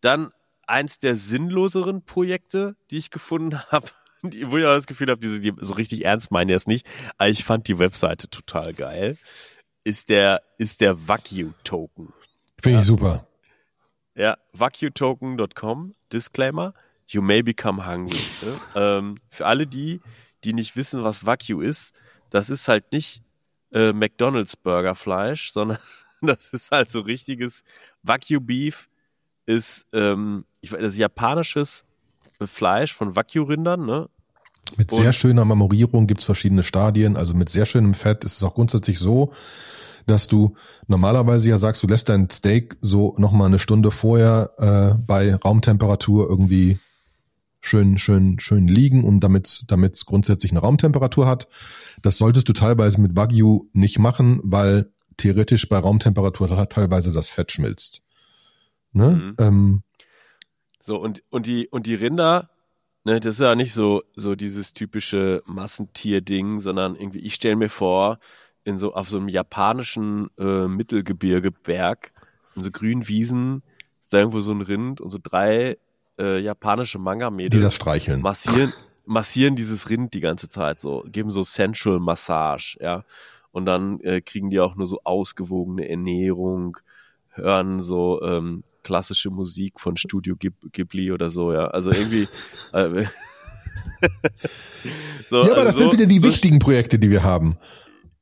Dann eins der sinnloseren Projekte, die ich gefunden [laughs] habe, wo ich auch das Gefühl habe, die, so richtig ernst meinen die es nicht, aber ich fand die Webseite total geil, ist der, ist der Vacu-Token. Finde ja. ich super. Ja, vacutoken.com, Disclaimer You may become hungry. Ne? [laughs] ähm, für alle die, die nicht wissen, was Wagyu ist, das ist halt nicht äh, McDonald's Burgerfleisch, [laughs] sondern das ist halt so richtiges Wagyu Beef ist ähm, ich weiß, das ist japanisches Fleisch von Wagyu-Rindern, ne? Mit sehr schöner Marmorierung gibt's verschiedene Stadien, also mit sehr schönem Fett ist es auch grundsätzlich so, dass du normalerweise ja sagst, du lässt dein Steak so nochmal eine Stunde vorher äh, bei Raumtemperatur irgendwie schön, schön, schön liegen und damit damit es grundsätzlich eine Raumtemperatur hat. Das solltest du teilweise mit Wagyu nicht machen, weil theoretisch bei Raumtemperatur teilweise das Fett schmilzt. Ne? Mhm. Ähm, so, und, und die, und die Rinder, ne, das ist ja nicht so, so dieses typische Massentier-Ding, sondern irgendwie, ich stelle mir vor, in so auf so einem japanischen äh, Mittelgebirgeberg, in so grünen Wiesen, ist da irgendwo so ein Rind und so drei äh, japanische Manga-Mädels. Die das streicheln. Massieren, [laughs] massieren dieses Rind die ganze Zeit so, geben so Sensual Massage, ja. Und dann äh, kriegen die auch nur so ausgewogene Ernährung, hören so ähm, klassische Musik von Studio Ghib Ghibli oder so, ja. Also irgendwie. [laughs] äh, [laughs] so, ja, aber das also sind wieder die so, wichtigen Projekte, die wir haben.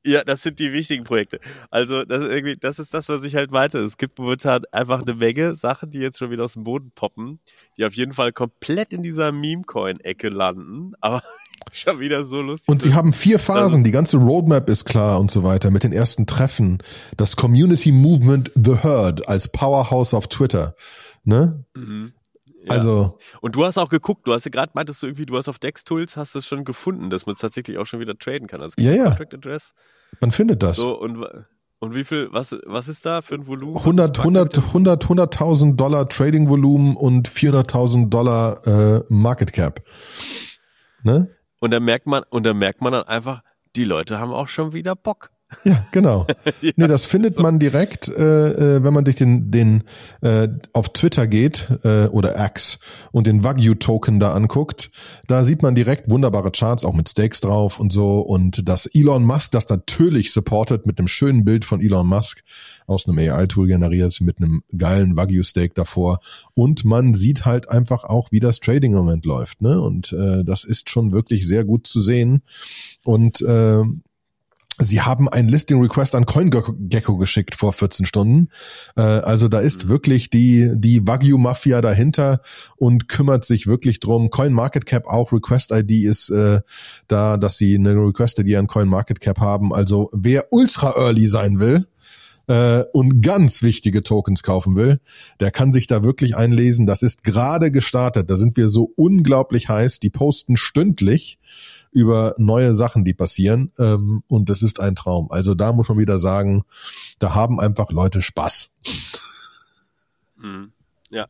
Ja, das sind die wichtigen Projekte. Also, das ist irgendwie, das ist das, was ich halt meinte. Es gibt momentan einfach eine Menge Sachen, die jetzt schon wieder aus dem Boden poppen, die auf jeden Fall komplett in dieser Meme-Coin-Ecke landen, [laughs] aber schon wieder so lustig. Und sie haben vier Phasen, die ganze Roadmap ist klar und so weiter, mit den ersten Treffen. Das Community Movement The Herd als Powerhouse auf Twitter. Ne? Mhm. Ja. Also. Und du hast auch geguckt, du hast ja gerade meintest du irgendwie, du hast auf DexTools, hast es schon gefunden, dass man tatsächlich auch schon wieder traden kann. Also Ja, ja. Contract Address. Man findet das. So, und, und wie viel, was, was ist da für ein Volumen? Was 100, ist 100, 100, 100.000 Dollar Trading Volumen und 400.000 Dollar äh, Market Cap. Ne? Und da merkt man, und da merkt man dann einfach, die Leute haben auch schon wieder Bock. Ja, genau. [laughs] Ja, nee, das findet so. man direkt, äh, äh, wenn man durch den, den äh, auf Twitter geht äh, oder X und den Wagyu-Token da anguckt. Da sieht man direkt wunderbare Charts, auch mit Stakes drauf und so. Und dass Elon Musk das natürlich supportet mit einem schönen Bild von Elon Musk aus einem AI-Tool generiert, mit einem geilen Wagyu-Steak davor. Und man sieht halt einfach auch, wie das Trading im Moment läuft. Ne? Und äh, das ist schon wirklich sehr gut zu sehen. Und äh, Sie haben ein Listing Request an CoinGecko geschickt vor 14 Stunden. Äh, also da ist Mhm. wirklich die, die Wagyu Mafia dahinter und kümmert sich wirklich drum. CoinMarketCap auch Request ID ist äh, da, dass sie eine Request ID an CoinMarketCap haben. Also wer ultra early sein will, äh, und ganz wichtige Tokens kaufen will, der kann sich da wirklich einlesen. Das ist gerade gestartet. Da sind wir so unglaublich heiß. Die posten stündlich über neue Sachen, die passieren. Ähm, und das ist ein Traum. Also da muss man wieder sagen, da haben einfach Leute Spaß. Mhm. Ja.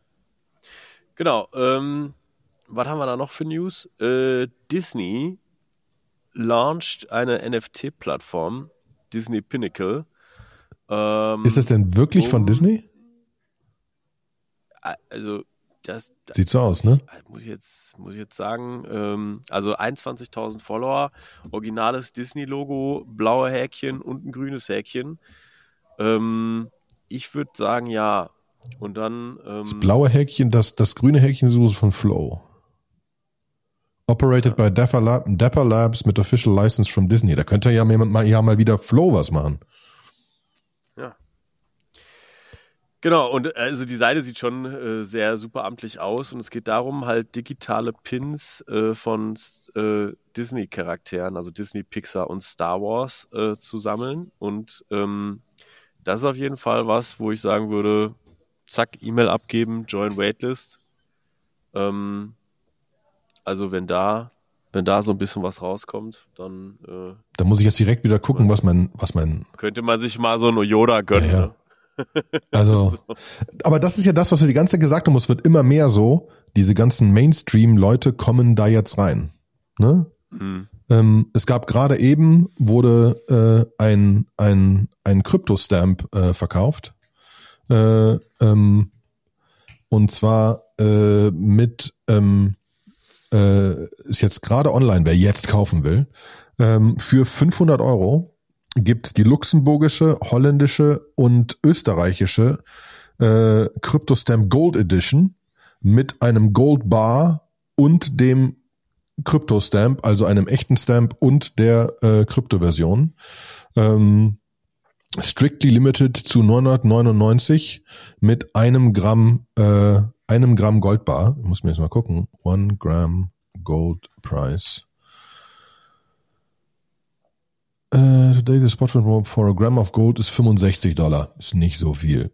Genau. Ähm, was haben wir da noch für News? Äh, Disney launched eine NFT-Plattform, Disney Pinnacle. Ähm, Ist das denn wirklich von um- Disney? Also, das, das Sieht so aus, ne? muss ich jetzt, muss ich jetzt sagen, ähm, also 21.000 Follower, originales Disney-Logo, blaue Häkchen und ein grünes Häkchen. Ähm, ich würde sagen, ja. Und dann. Ähm, Das blaue Häkchen, das, das grüne Häkchen ist von Flow. Operated by Dapper, Lab, Dapper Labs mit Official License from Disney. Da könnte ja jemand mal, ja mal wieder Flow was machen. Ja. Genau, und also die Seite sieht schon äh, sehr super amtlich aus und es geht darum, halt digitale Pins äh, von äh, Disney-Charakteren, also Disney, Pixar und Star Wars äh, zu sammeln. Und ähm, das ist auf jeden Fall was, wo ich sagen würde, zack, E-Mail abgeben, Join Waitlist. Ähm, also wenn da, wenn da so ein bisschen was rauskommt, dann äh, Da muss ich jetzt direkt wieder gucken, was mein, was mein, könnte man sich mal so ein Yoda gönnen. Ja, ja. Ne? Also, [laughs] aber das ist ja das, was wir die ganze Zeit gesagt haben, es wird immer mehr so, diese ganzen Mainstream-Leute kommen da jetzt rein. Ne? Mhm. Ähm, es gab gerade eben, wurde äh, ein, ein, ein Krypto-Stamp äh, verkauft. Äh, ähm, und zwar äh, mit, ähm, äh, ist jetzt gerade online, wer jetzt kaufen will, ähm, für 500 Euro gibt's die luxemburgische, holländische und österreichische äh, Kryptostamp Gold Edition mit einem Gold Bar und dem Kryptostamp, also einem echten Stamp und der äh, Kryptoversion. Ähm, strictly limited zu 999 mit einem Gramm, äh, einem Gramm Goldbar. Ich muss mir jetzt mal gucken. One Gram Gold Price. Äh, today the spot for a gram of gold ist 65 Dollar. Ist nicht so viel.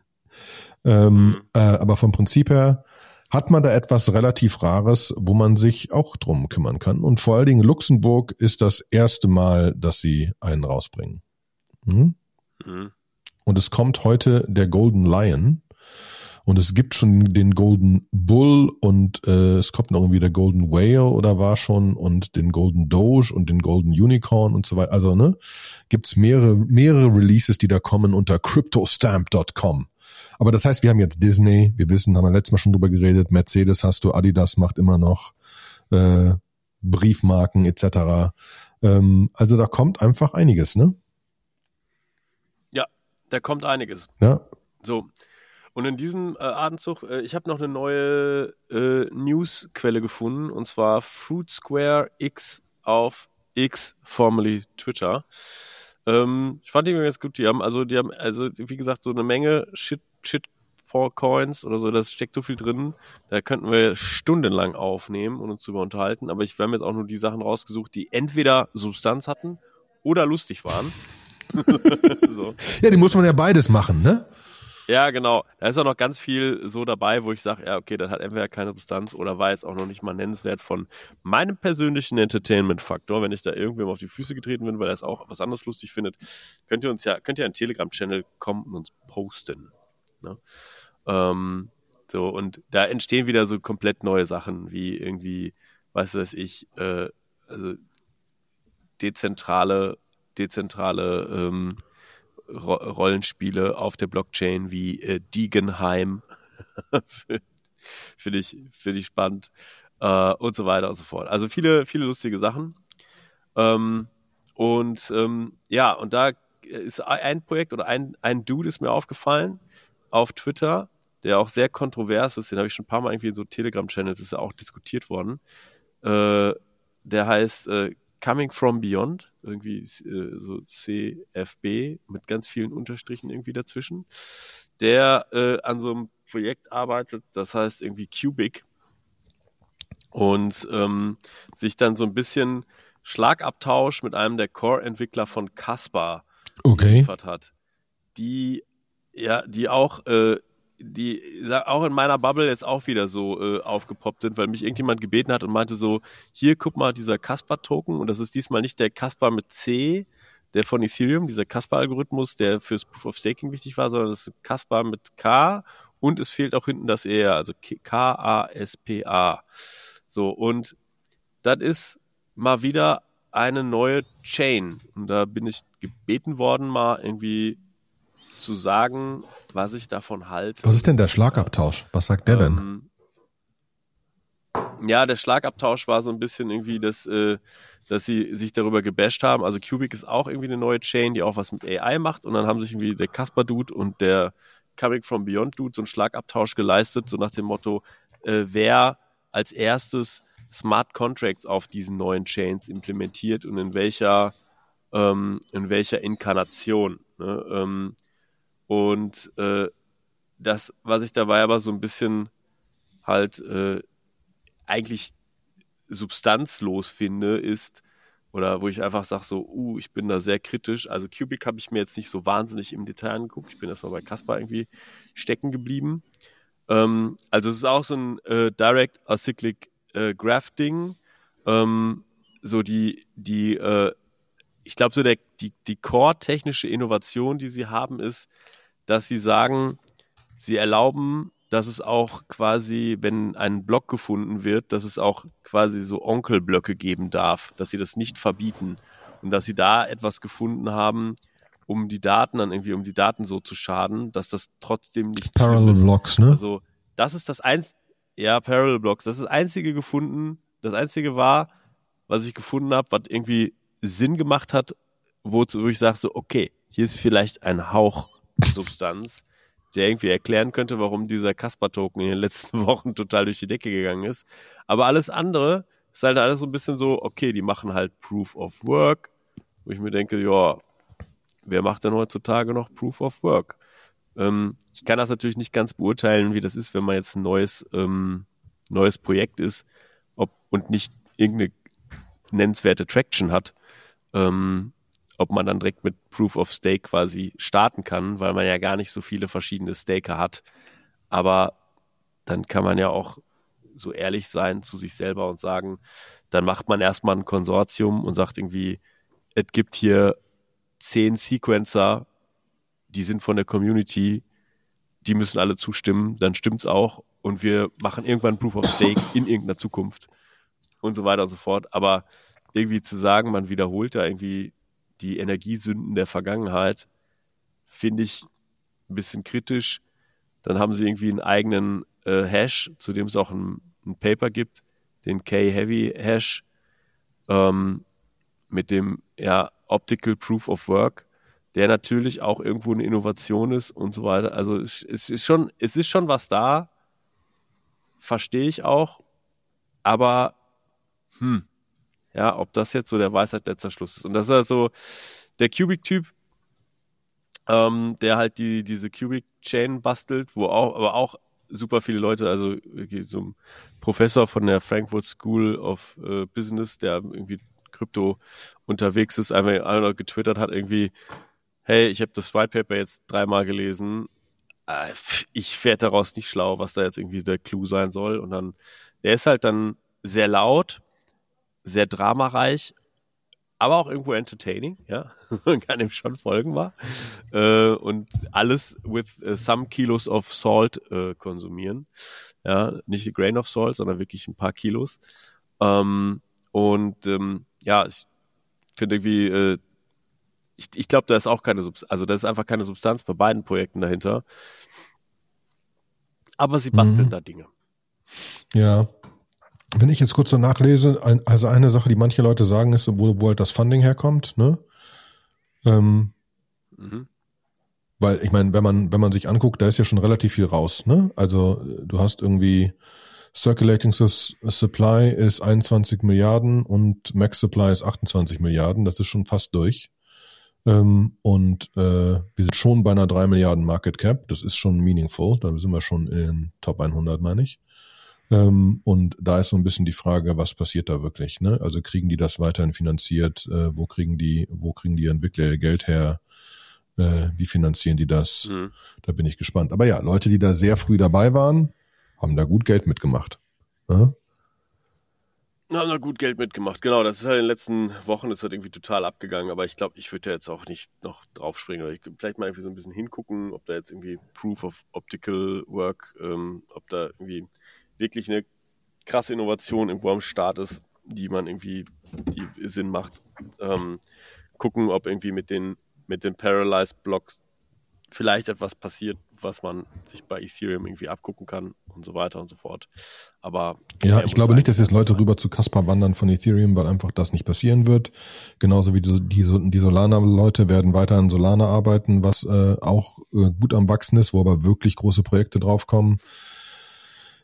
[laughs] ähm, äh, aber vom Prinzip her hat man da etwas relativ Rares, wo man sich auch drum kümmern kann. Und vor allen Dingen Luxemburg ist das erste Mal, dass sie einen rausbringen. Mhm. Mhm. Und es kommt heute der Golden Lion. Und es gibt schon den Golden Bull und äh, es kommt noch irgendwie der Golden Whale oder war schon und den Golden Doge und den Golden Unicorn und so weiter. Also, ne, gibt's mehrere, mehrere Releases, die da kommen unter cryptostamp.com. Aber das heißt, wir haben jetzt Disney, wir wissen, haben wir letztes Mal schon drüber geredet, Mercedes hast du, Adidas macht immer noch äh, Briefmarken etc. Ähm, also da kommt einfach einiges, ne? Ja, da kommt einiges. Ja. So. Und in diesem äh, Atemzug, äh, ich habe noch eine neue äh, Newsquelle gefunden, und zwar Fruit Square X auf X, formerly Twitter. Ähm, ich fand die ganz gut. Die haben, also, die haben, also, wie gesagt, so eine Menge Shit, Shit Coins oder so, das steckt so viel drin, da könnten wir stundenlang aufnehmen und uns drüber unterhalten, aber ich habe mir jetzt auch nur die Sachen rausgesucht, die entweder Substanz hatten oder lustig waren. [laughs] so. Ja, die muss man ja beides machen, ne? Ja, genau. Da ist auch noch ganz viel so dabei, wo ich sage, ja, okay, das hat entweder keine Substanz oder war jetzt auch noch nicht mal nennenswert von meinem persönlichen Entertainment-Faktor. Wenn ich da irgendwem auf die Füße getreten bin, weil er es auch was anderes lustig findet, könnt ihr uns ja, könnt ihr einen Telegram-Channel kommen und uns posten. Ne? Ähm, so, und da entstehen wieder so komplett neue Sachen, wie irgendwie, was weiß ich, äh, also dezentrale, dezentrale ähm, Ro Rollenspiele auf der Blockchain wie äh, Degenheim. [laughs] Finde ich, finde ich spannend. Äh, und so weiter und so fort. Also viele, viele lustige Sachen. Ähm, und ähm, ja, und da ist ein Projekt oder ein, ein Dude ist mir aufgefallen auf Twitter, der auch sehr kontrovers ist, den habe ich schon ein paar Mal irgendwie in so Telegram-Channels, ist ja auch diskutiert worden. Äh, der heißt äh, Coming from Beyond, irgendwie äh, so CFB mit ganz vielen Unterstrichen irgendwie dazwischen, der äh, an so einem Projekt arbeitet, das heißt irgendwie Cubic und ähm, sich dann so ein bisschen Schlagabtausch mit einem der Core-Entwickler von Caspar okay. geliefert hat, die ja, die auch äh, die auch in meiner Bubble jetzt auch wieder so äh, aufgepoppt sind, weil mich irgendjemand gebeten hat und meinte so, hier guck mal dieser Casper-Token und das ist diesmal nicht der Casper mit C, der von Ethereum, dieser Casper-Algorithmus, der fürs Proof of Staking wichtig war, sondern das ist Casper mit K und es fehlt auch hinten das E, also K-A-S-P-A. So, und das ist mal wieder eine neue Chain. Und da bin ich gebeten worden, mal irgendwie zu sagen, was ich davon halte. Was ist denn der Schlagabtausch? Was sagt der denn? Ähm, ja, der Schlagabtausch war so ein bisschen irgendwie, dass, äh, dass sie sich darüber gebasht haben. Also Cubic ist auch irgendwie eine neue Chain, die auch was mit AI macht. Und dann haben sich irgendwie der Casper-Dude und der Coming from Beyond Dude so einen Schlagabtausch geleistet, so nach dem Motto, äh, wer als erstes Smart Contracts auf diesen neuen Chains implementiert und in welcher, ähm, in welcher Inkarnation. Ne? Ähm, und äh, das, was ich dabei aber so ein bisschen halt äh, eigentlich substanzlos finde, ist, oder wo ich einfach sage so, uh, ich bin da sehr kritisch. Also Cubic habe ich mir jetzt nicht so wahnsinnig im Detail angeguckt. Ich bin erstmal bei Caspar irgendwie stecken geblieben. Ähm, also es ist auch so ein äh, Direct Acyclic äh, Graph-Ding. Ähm, so die, die, äh, ich glaube so der, die, die core-technische Innovation, die sie haben, ist, dass sie sagen, sie erlauben, dass es auch quasi, wenn ein Block gefunden wird, dass es auch quasi so Onkelblöcke geben darf, dass sie das nicht verbieten. Und dass sie da etwas gefunden haben, um die Daten dann irgendwie, um die Daten so zu schaden, dass das trotzdem nicht Parallel Blocks, ne? Also das ist das eins, ja Parallel Blocks, das ist das einzige gefunden, das einzige war, was ich gefunden habe, was irgendwie Sinn gemacht hat, wo, wo ich sage so, okay, hier ist vielleicht ein Hauch Substanz, der irgendwie erklären könnte, warum dieser Kasper-Token in den letzten [laughs] Wochen total durch die Decke gegangen ist. Aber alles andere ist halt alles so ein bisschen so, okay, die machen halt Proof of Work, wo ich mir denke, ja, wer macht denn heutzutage noch Proof of Work? Ähm, ich kann das natürlich nicht ganz beurteilen, wie das ist, wenn man jetzt ein neues, ähm, neues Projekt ist ob, und nicht irgendeine nennenswerte Traction hat. Ähm, ob man dann direkt mit Proof of Stake quasi starten kann, weil man ja gar nicht so viele verschiedene Staker hat. Aber dann kann man ja auch so ehrlich sein zu sich selber und sagen, dann macht man erstmal ein Konsortium und sagt irgendwie, es gibt hier zehn Sequencer, die sind von der Community, die müssen alle zustimmen, dann stimmt's auch und wir machen irgendwann Proof of Stake in irgendeiner Zukunft und so weiter und so fort. Aber irgendwie zu sagen, man wiederholt da irgendwie die Energiesünden der Vergangenheit, finde ich ein bisschen kritisch. Dann haben sie irgendwie einen eigenen äh, Hash, zu dem es auch ein, ein Paper gibt, den K-Heavy-Hash, ähm, mit dem ja, Optical Proof of Work, der natürlich auch irgendwo eine Innovation ist und so weiter. Also es, es ist schon, es ist schon was da, verstehe ich auch, aber hm, ja, ob das jetzt so der Weisheit letzter Schluss ist. Und das ist also der Cubic-Typ, ähm, der halt die, diese Cubic-Chain bastelt, wo auch, aber auch super viele Leute, also so ein Professor von der Frankfurt School of äh, Business, der irgendwie Krypto unterwegs ist, einfach einer getwittert hat, irgendwie, hey, ich habe das White Paper jetzt dreimal gelesen, äh, ich werde daraus nicht schlau, was da jetzt irgendwie der Clou sein soll. Und dann, der ist halt dann sehr laut, sehr dramareich, aber auch irgendwo entertaining, ja. [laughs] Man kann ihm schon folgen war. Äh, und alles with uh, some kilos of salt äh, konsumieren. Ja, nicht a grain of salt, sondern wirklich ein paar Kilos. Ähm, und ähm, ja, ich finde irgendwie, äh, ich, ich glaube, da ist auch keine Substanz, also da ist einfach keine Substanz bei beiden Projekten dahinter. Aber sie basteln mhm. da Dinge. Ja, wenn ich jetzt kurz so nachlese, ein, also eine Sache, die manche Leute sagen, ist, wo, wo halt das Funding herkommt, ne? Ähm, mhm. Weil ich meine, wenn man, wenn man sich anguckt, da ist ja schon relativ viel raus, ne? Also du hast irgendwie Circulating Supply ist 21 Milliarden und Max Supply ist 28 Milliarden, das ist schon fast durch. Ähm, und äh, wir sind schon bei einer 3 Milliarden Market Cap, das ist schon meaningful, da sind wir schon in den Top 100, meine ich. Ähm, und da ist so ein bisschen die Frage, was passiert da wirklich? Ne? Also kriegen die das weiterhin finanziert? Äh, wo kriegen die, wo kriegen die Entwickler ihr Geld her? Äh, wie finanzieren die das? Mhm. Da bin ich gespannt. Aber ja, Leute, die da sehr früh dabei waren, haben da gut Geld mitgemacht. Ja? Haben da gut Geld mitgemacht, genau. Das ist halt in den letzten Wochen ist halt irgendwie total abgegangen, aber ich glaube, ich würde da jetzt auch nicht noch draufspringen. Oder ich, vielleicht mal irgendwie so ein bisschen hingucken, ob da jetzt irgendwie Proof of Optical Work, ähm, ob da irgendwie wirklich eine krasse Innovation irgendwo am Start ist, die man irgendwie, die Sinn macht. Ähm, gucken, ob irgendwie mit den, mit den Paralyzed Blocks vielleicht etwas passiert, was man sich bei Ethereum irgendwie abgucken kann und so weiter und so fort. Aber ja, ich glaube nicht, dass jetzt Leute rüber zu Caspar wandern von Ethereum, weil einfach das nicht passieren wird. Genauso wie die, die, die Solana-Leute werden weiter an Solana arbeiten, was äh, auch äh, gut am wachsen ist, wo aber wirklich große Projekte draufkommen.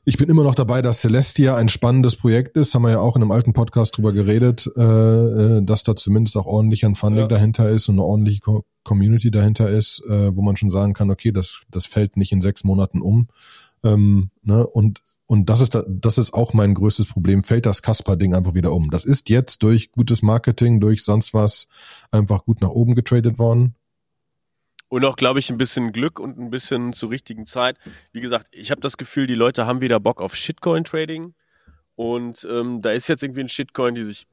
Ich bin immer noch dabei, dass Celestia ein spannendes Projekt ist. Haben wir ja auch in einem alten Podcast drüber geredet, äh, äh dass da zumindest auch ordentlich ein Funding ja. dahinter ist und eine ordentliche Co Community dahinter ist, äh, wo man schon sagen kann, okay, das, das fällt nicht in sechs Monaten um. Ähm, ne? Und und das ist da, das ist auch mein größtes Problem. Fällt das Kasper-Ding einfach wieder um? Das ist jetzt durch gutes Marketing, durch sonst was einfach gut nach oben getradet worden. Und auch, glaube ich, ein bisschen Glück und ein bisschen zur richtigen Zeit. Wie gesagt, ich habe das Gefühl, die Leute haben wieder Bock auf Shitcoin-Trading. Und ähm, da ist jetzt irgendwie ein Shitcoin, die sich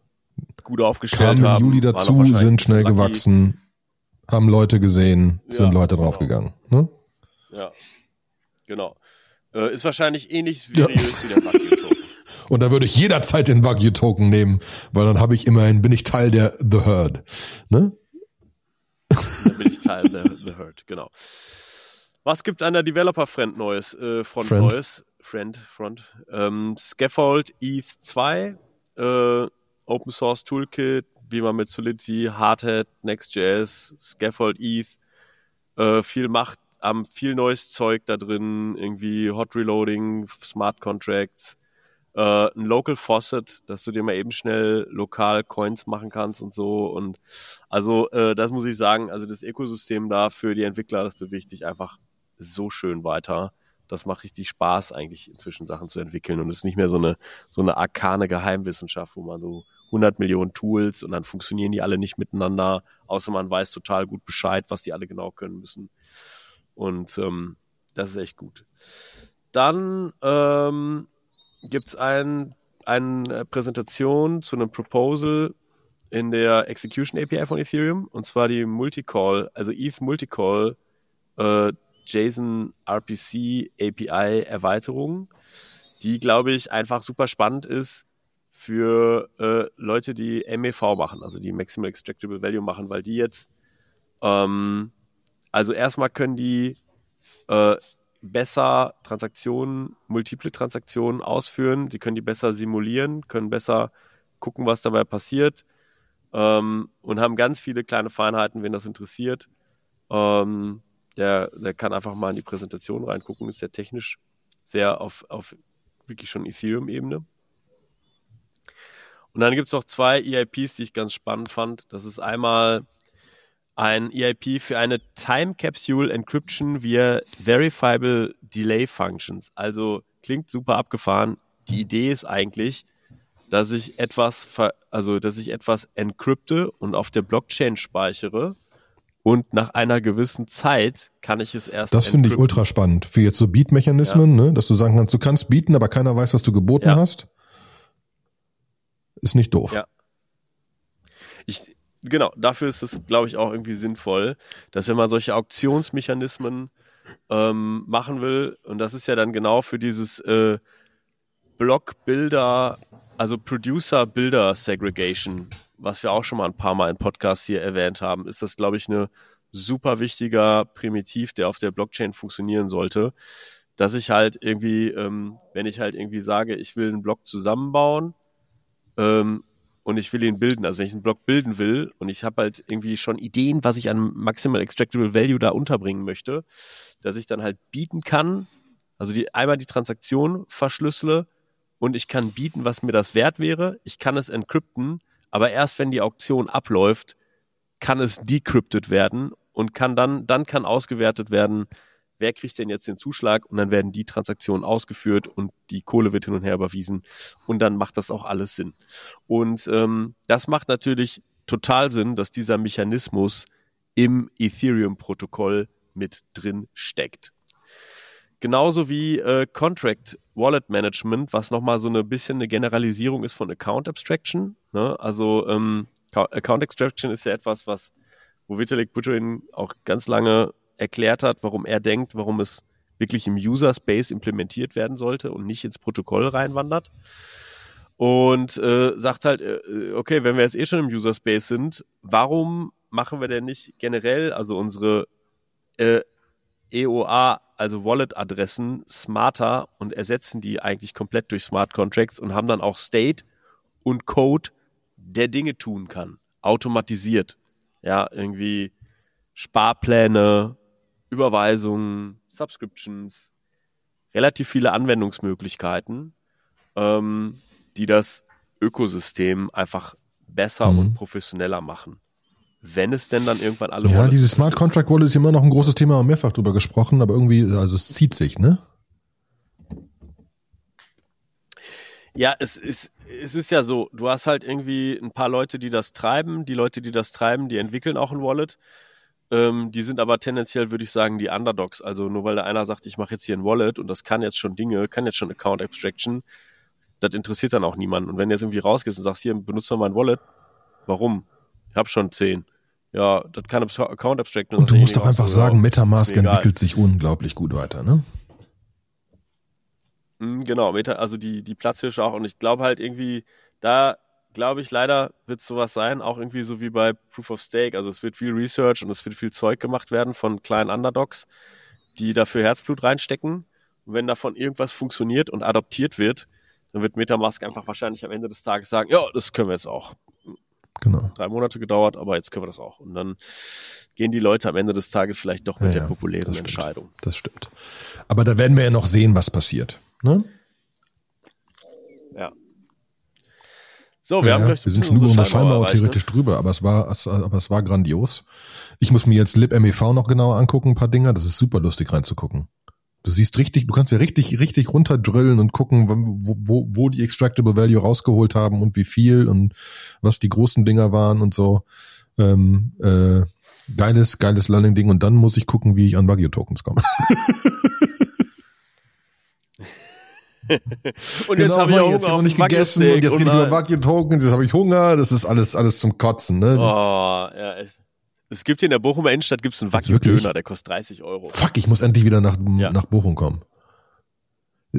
gut aufgestellt Kamen haben. im Juli dazu, sind schnell lucky. gewachsen, haben Leute gesehen, sind ja, Leute genau. draufgegangen. Ne? Ja, genau. Äh, ist wahrscheinlich ähnlich seriös ja. wie der Wagyu-Token. [laughs] Und da würde ich jederzeit den Wagyu-Token nehmen, weil dann habe ich immerhin, bin ich Teil der The Herd. Ne? Teil der The Herd, genau. Was gibt an der Developer-Front Neues? Äh, Front Friend. Neues? Friend, Front. Ähm, Scaffold ETH 2, äh, Open Source Toolkit, wie man mit Solidity, Hardhead, Next.js, Scaffold ETH, äh, viel Macht, haben viel neues Zeug da drin, irgendwie Hot Reloading, Smart Contracts, äh, ein Local Faucet, dass du dir mal eben schnell lokal Coins machen kannst und so. Und also äh, das muss ich sagen, also das Ökosystem da für die Entwickler, das bewegt sich einfach so schön weiter. Das macht richtig Spaß, eigentlich inzwischen Sachen zu entwickeln. Und es ist nicht mehr so eine, so eine arkane Geheimwissenschaft, wo man so 100 Millionen Tools und dann funktionieren die alle nicht miteinander, außer man weiß total gut Bescheid, was die alle genau können müssen. Und ähm, das ist echt gut. Dann ähm, gibt es ein, eine Präsentation zu einem Proposal in der Execution API von Ethereum und zwar die Multicall, also ETH Multicall äh, JSON RPC API Erweiterung, die glaube ich einfach super spannend ist für äh, Leute, die MEV machen, also die Maximal Extractable Value machen, weil die jetzt ähm, also erstmal können die äh, besser Transaktionen, multiple Transaktionen ausführen, sie können die besser simulieren, können besser gucken, was dabei passiert ähm, und haben ganz viele kleine Feinheiten, wen das interessiert. Ähm, der, der kann einfach mal in die Präsentation reingucken, ist ja technisch sehr auf, auf wirklich schon Ethereum-Ebene. Und dann gibt es noch zwei EIPs, die ich ganz spannend fand. Das ist einmal ein EIP für eine Time Capsule Encryption via Verifiable Delay Functions. Also klingt super abgefahren. Die Idee ist eigentlich, dass ich etwas, also dass ich etwas encrypte und auf der Blockchain speichere und nach einer gewissen Zeit kann ich es erst. Das finde ich ultra spannend. Für jetzt so Beat-Mechanismen, ja. ne? dass du sagen kannst, du kannst bieten, aber keiner weiß, was du geboten ja. hast. Ist nicht doof. Ja. Ich, genau, dafür ist es, glaube ich, auch irgendwie sinnvoll, dass wenn man solche Auktionsmechanismen ähm, machen will, und das ist ja dann genau für dieses äh, Block-Builder, also Producer-Builder-Segregation, was wir auch schon mal ein paar Mal im Podcast hier erwähnt haben, ist das, glaube ich, eine super wichtiger Primitiv, der auf der Blockchain funktionieren sollte, dass ich halt irgendwie, ähm, wenn ich halt irgendwie sage, ich will einen Block zusammenbauen, ähm, und ich will ihn bilden. Also wenn ich einen Block bilden will und ich habe halt irgendwie schon Ideen, was ich an Maximal Extractable Value da unterbringen möchte, dass ich dann halt bieten kann, also die, einmal die Transaktion verschlüssele und ich kann bieten, was mir das wert wäre. Ich kann es encrypten, aber erst wenn die Auktion abläuft, kann es decrypted werden und kann dann, dann kann ausgewertet werden, wer kriegt denn jetzt den Zuschlag und dann werden die Transaktionen ausgeführt und die Kohle wird hin und her überwiesen und dann macht das auch alles Sinn. Und ähm, das macht natürlich total Sinn, dass dieser Mechanismus im Ethereum-Protokoll mit drin steckt. Genauso wie äh, Contract Wallet Management, was nochmal so ein bisschen eine Generalisierung ist von Account Abstraction. Ne? Also ähm, Account Abstraction ist ja etwas, was wo Vitalik Buterin auch ganz lange erklärt hat, warum er denkt, warum es wirklich im User Space implementiert werden sollte und nicht ins Protokoll reinwandert. Und äh, sagt halt, äh, okay, wenn wir jetzt eh schon im User Space sind, warum machen wir denn nicht generell, also unsere äh, EOA, also Wallet-Adressen, smarter und ersetzen die eigentlich komplett durch Smart Contracts und haben dann auch State und Code, der Dinge tun kann, automatisiert. Ja, irgendwie Sparpläne, Überweisungen, Subscriptions, relativ viele Anwendungsmöglichkeiten, ähm, die das Ökosystem einfach besser mhm. und professioneller machen. Wenn es denn dann irgendwann alle Ja, dieses Smart Contract Wallet ist immer noch ein großes Thema, haben mehrfach drüber gesprochen, aber irgendwie, also es zieht sich, ne? Ja, es ist, es ist ja so, du hast halt irgendwie ein paar Leute, die das treiben. Die Leute, die das treiben, die entwickeln auch ein Wallet. Ähm, die sind aber tendenziell, würde ich sagen, die Underdogs. Also nur weil da einer sagt, ich mache jetzt hier ein Wallet und das kann jetzt schon Dinge, kann jetzt schon Account Abstraction, das interessiert dann auch niemanden. Und wenn du jetzt irgendwie rausgehst und sagst, hier, benutze mal mein Wallet, warum? Ich habe schon zehn. Ja, das kann Account Abstraction. Und du musst doch einfach sagen, Metamask entwickelt sich unglaublich gut weiter, ne? Mhm, genau, Meta, also die, die Platzhirsche auch. Und ich glaube halt irgendwie, da glaube ich, leider wird sowas sein, auch irgendwie so wie bei Proof of Stake. Also es wird viel Research und es wird viel Zeug gemacht werden von kleinen Underdogs, die dafür Herzblut reinstecken. Und wenn davon irgendwas funktioniert und adoptiert wird, dann wird Metamask einfach wahrscheinlich am Ende des Tages sagen, ja, das können wir jetzt auch. Genau. Drei Monate gedauert, aber jetzt können wir das auch. Und dann gehen die Leute am Ende des Tages vielleicht doch mit ja, der populären das Entscheidung. Das stimmt. Aber da werden wir ja noch sehen, was passiert. Ne? So, wir ja, haben gleich wir sind schon über unser Scheinbauer theoretisch drüber, aber es war, es, aber es war grandios. Ich muss mir jetzt libmev noch genauer angucken, ein paar Dinger. Das ist super lustig reinzugucken. Du siehst richtig, du kannst ja richtig, richtig runterdrillen und gucken, wo, wo, wo die Extractable Value rausgeholt haben und wie viel und was die großen Dinger waren und so. Ähm, äh, geiles, geiles Learning-Ding und dann muss ich gucken, wie ich an Wagyu-Tokens komme. [laughs] [laughs] und genau, jetzt habe ich auch jetzt Hunger nicht gegessen und jetzt geht ich über Wagyu Tokens, jetzt habe ich Hunger, das ist alles alles zum Kotzen, ne? Oh, ja, Es gibt hier in der Bochumer Innenstadt gibt's einen wirklich? Wagyu-Döner, der kostet 30 Euro. Fuck, ich muss endlich wieder nach, Ja. nach Bochum kommen.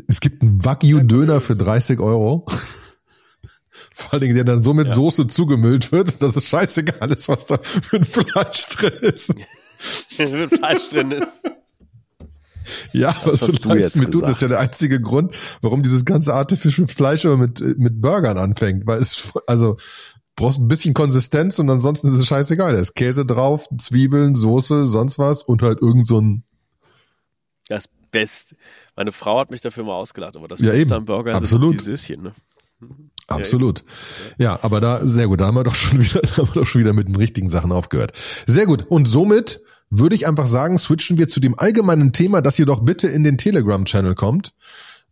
Es gibt einen Wagyu-Döner für 30 Euro. [laughs] Vor allen Dingen, der dann so mit Ja. Soße zugemüllt wird, dass es scheißegal ist, was da für ein Fleisch drin ist. [laughs] Wenn Fleisch drin ist. Ja, was hast so du jetzt mir tut, das ist ja gesagt. der einzige Grund, warum dieses ganze Artificial Fleisch immer mit, mit Burgern anfängt. Weil es, also, brauchst ein bisschen Konsistenz und ansonsten ist es scheißegal. Da ist Käse drauf, Zwiebeln, Soße, sonst was und halt irgend so ein, Das Beste. Meine Frau hat mich dafür mal ausgelacht, aber das Ja, Beste eben. am Burger Absolut. sind die Söschen, ne? Absolut. Ja, aber da, sehr gut, da haben wir doch schon [laughs] wieder, da haben wir doch schon wieder mit den richtigen Sachen aufgehört. Sehr gut. Und somit würde ich einfach sagen, switchen wir zu dem allgemeinen Thema, dass ihr doch bitte in den Telegram-Channel kommt.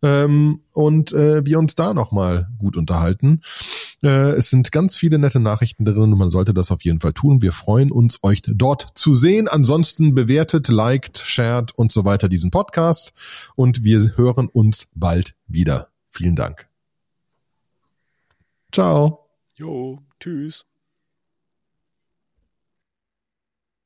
Ähm, und äh, wir uns da nochmal gut unterhalten. Äh, es sind ganz viele nette Nachrichten drin und man sollte das auf jeden Fall tun. Wir freuen uns, euch dort zu sehen. Ansonsten bewertet, liked, shared und so weiter diesen Podcast und wir hören uns bald wieder. Vielen Dank. Ciao. Jo, tschüss.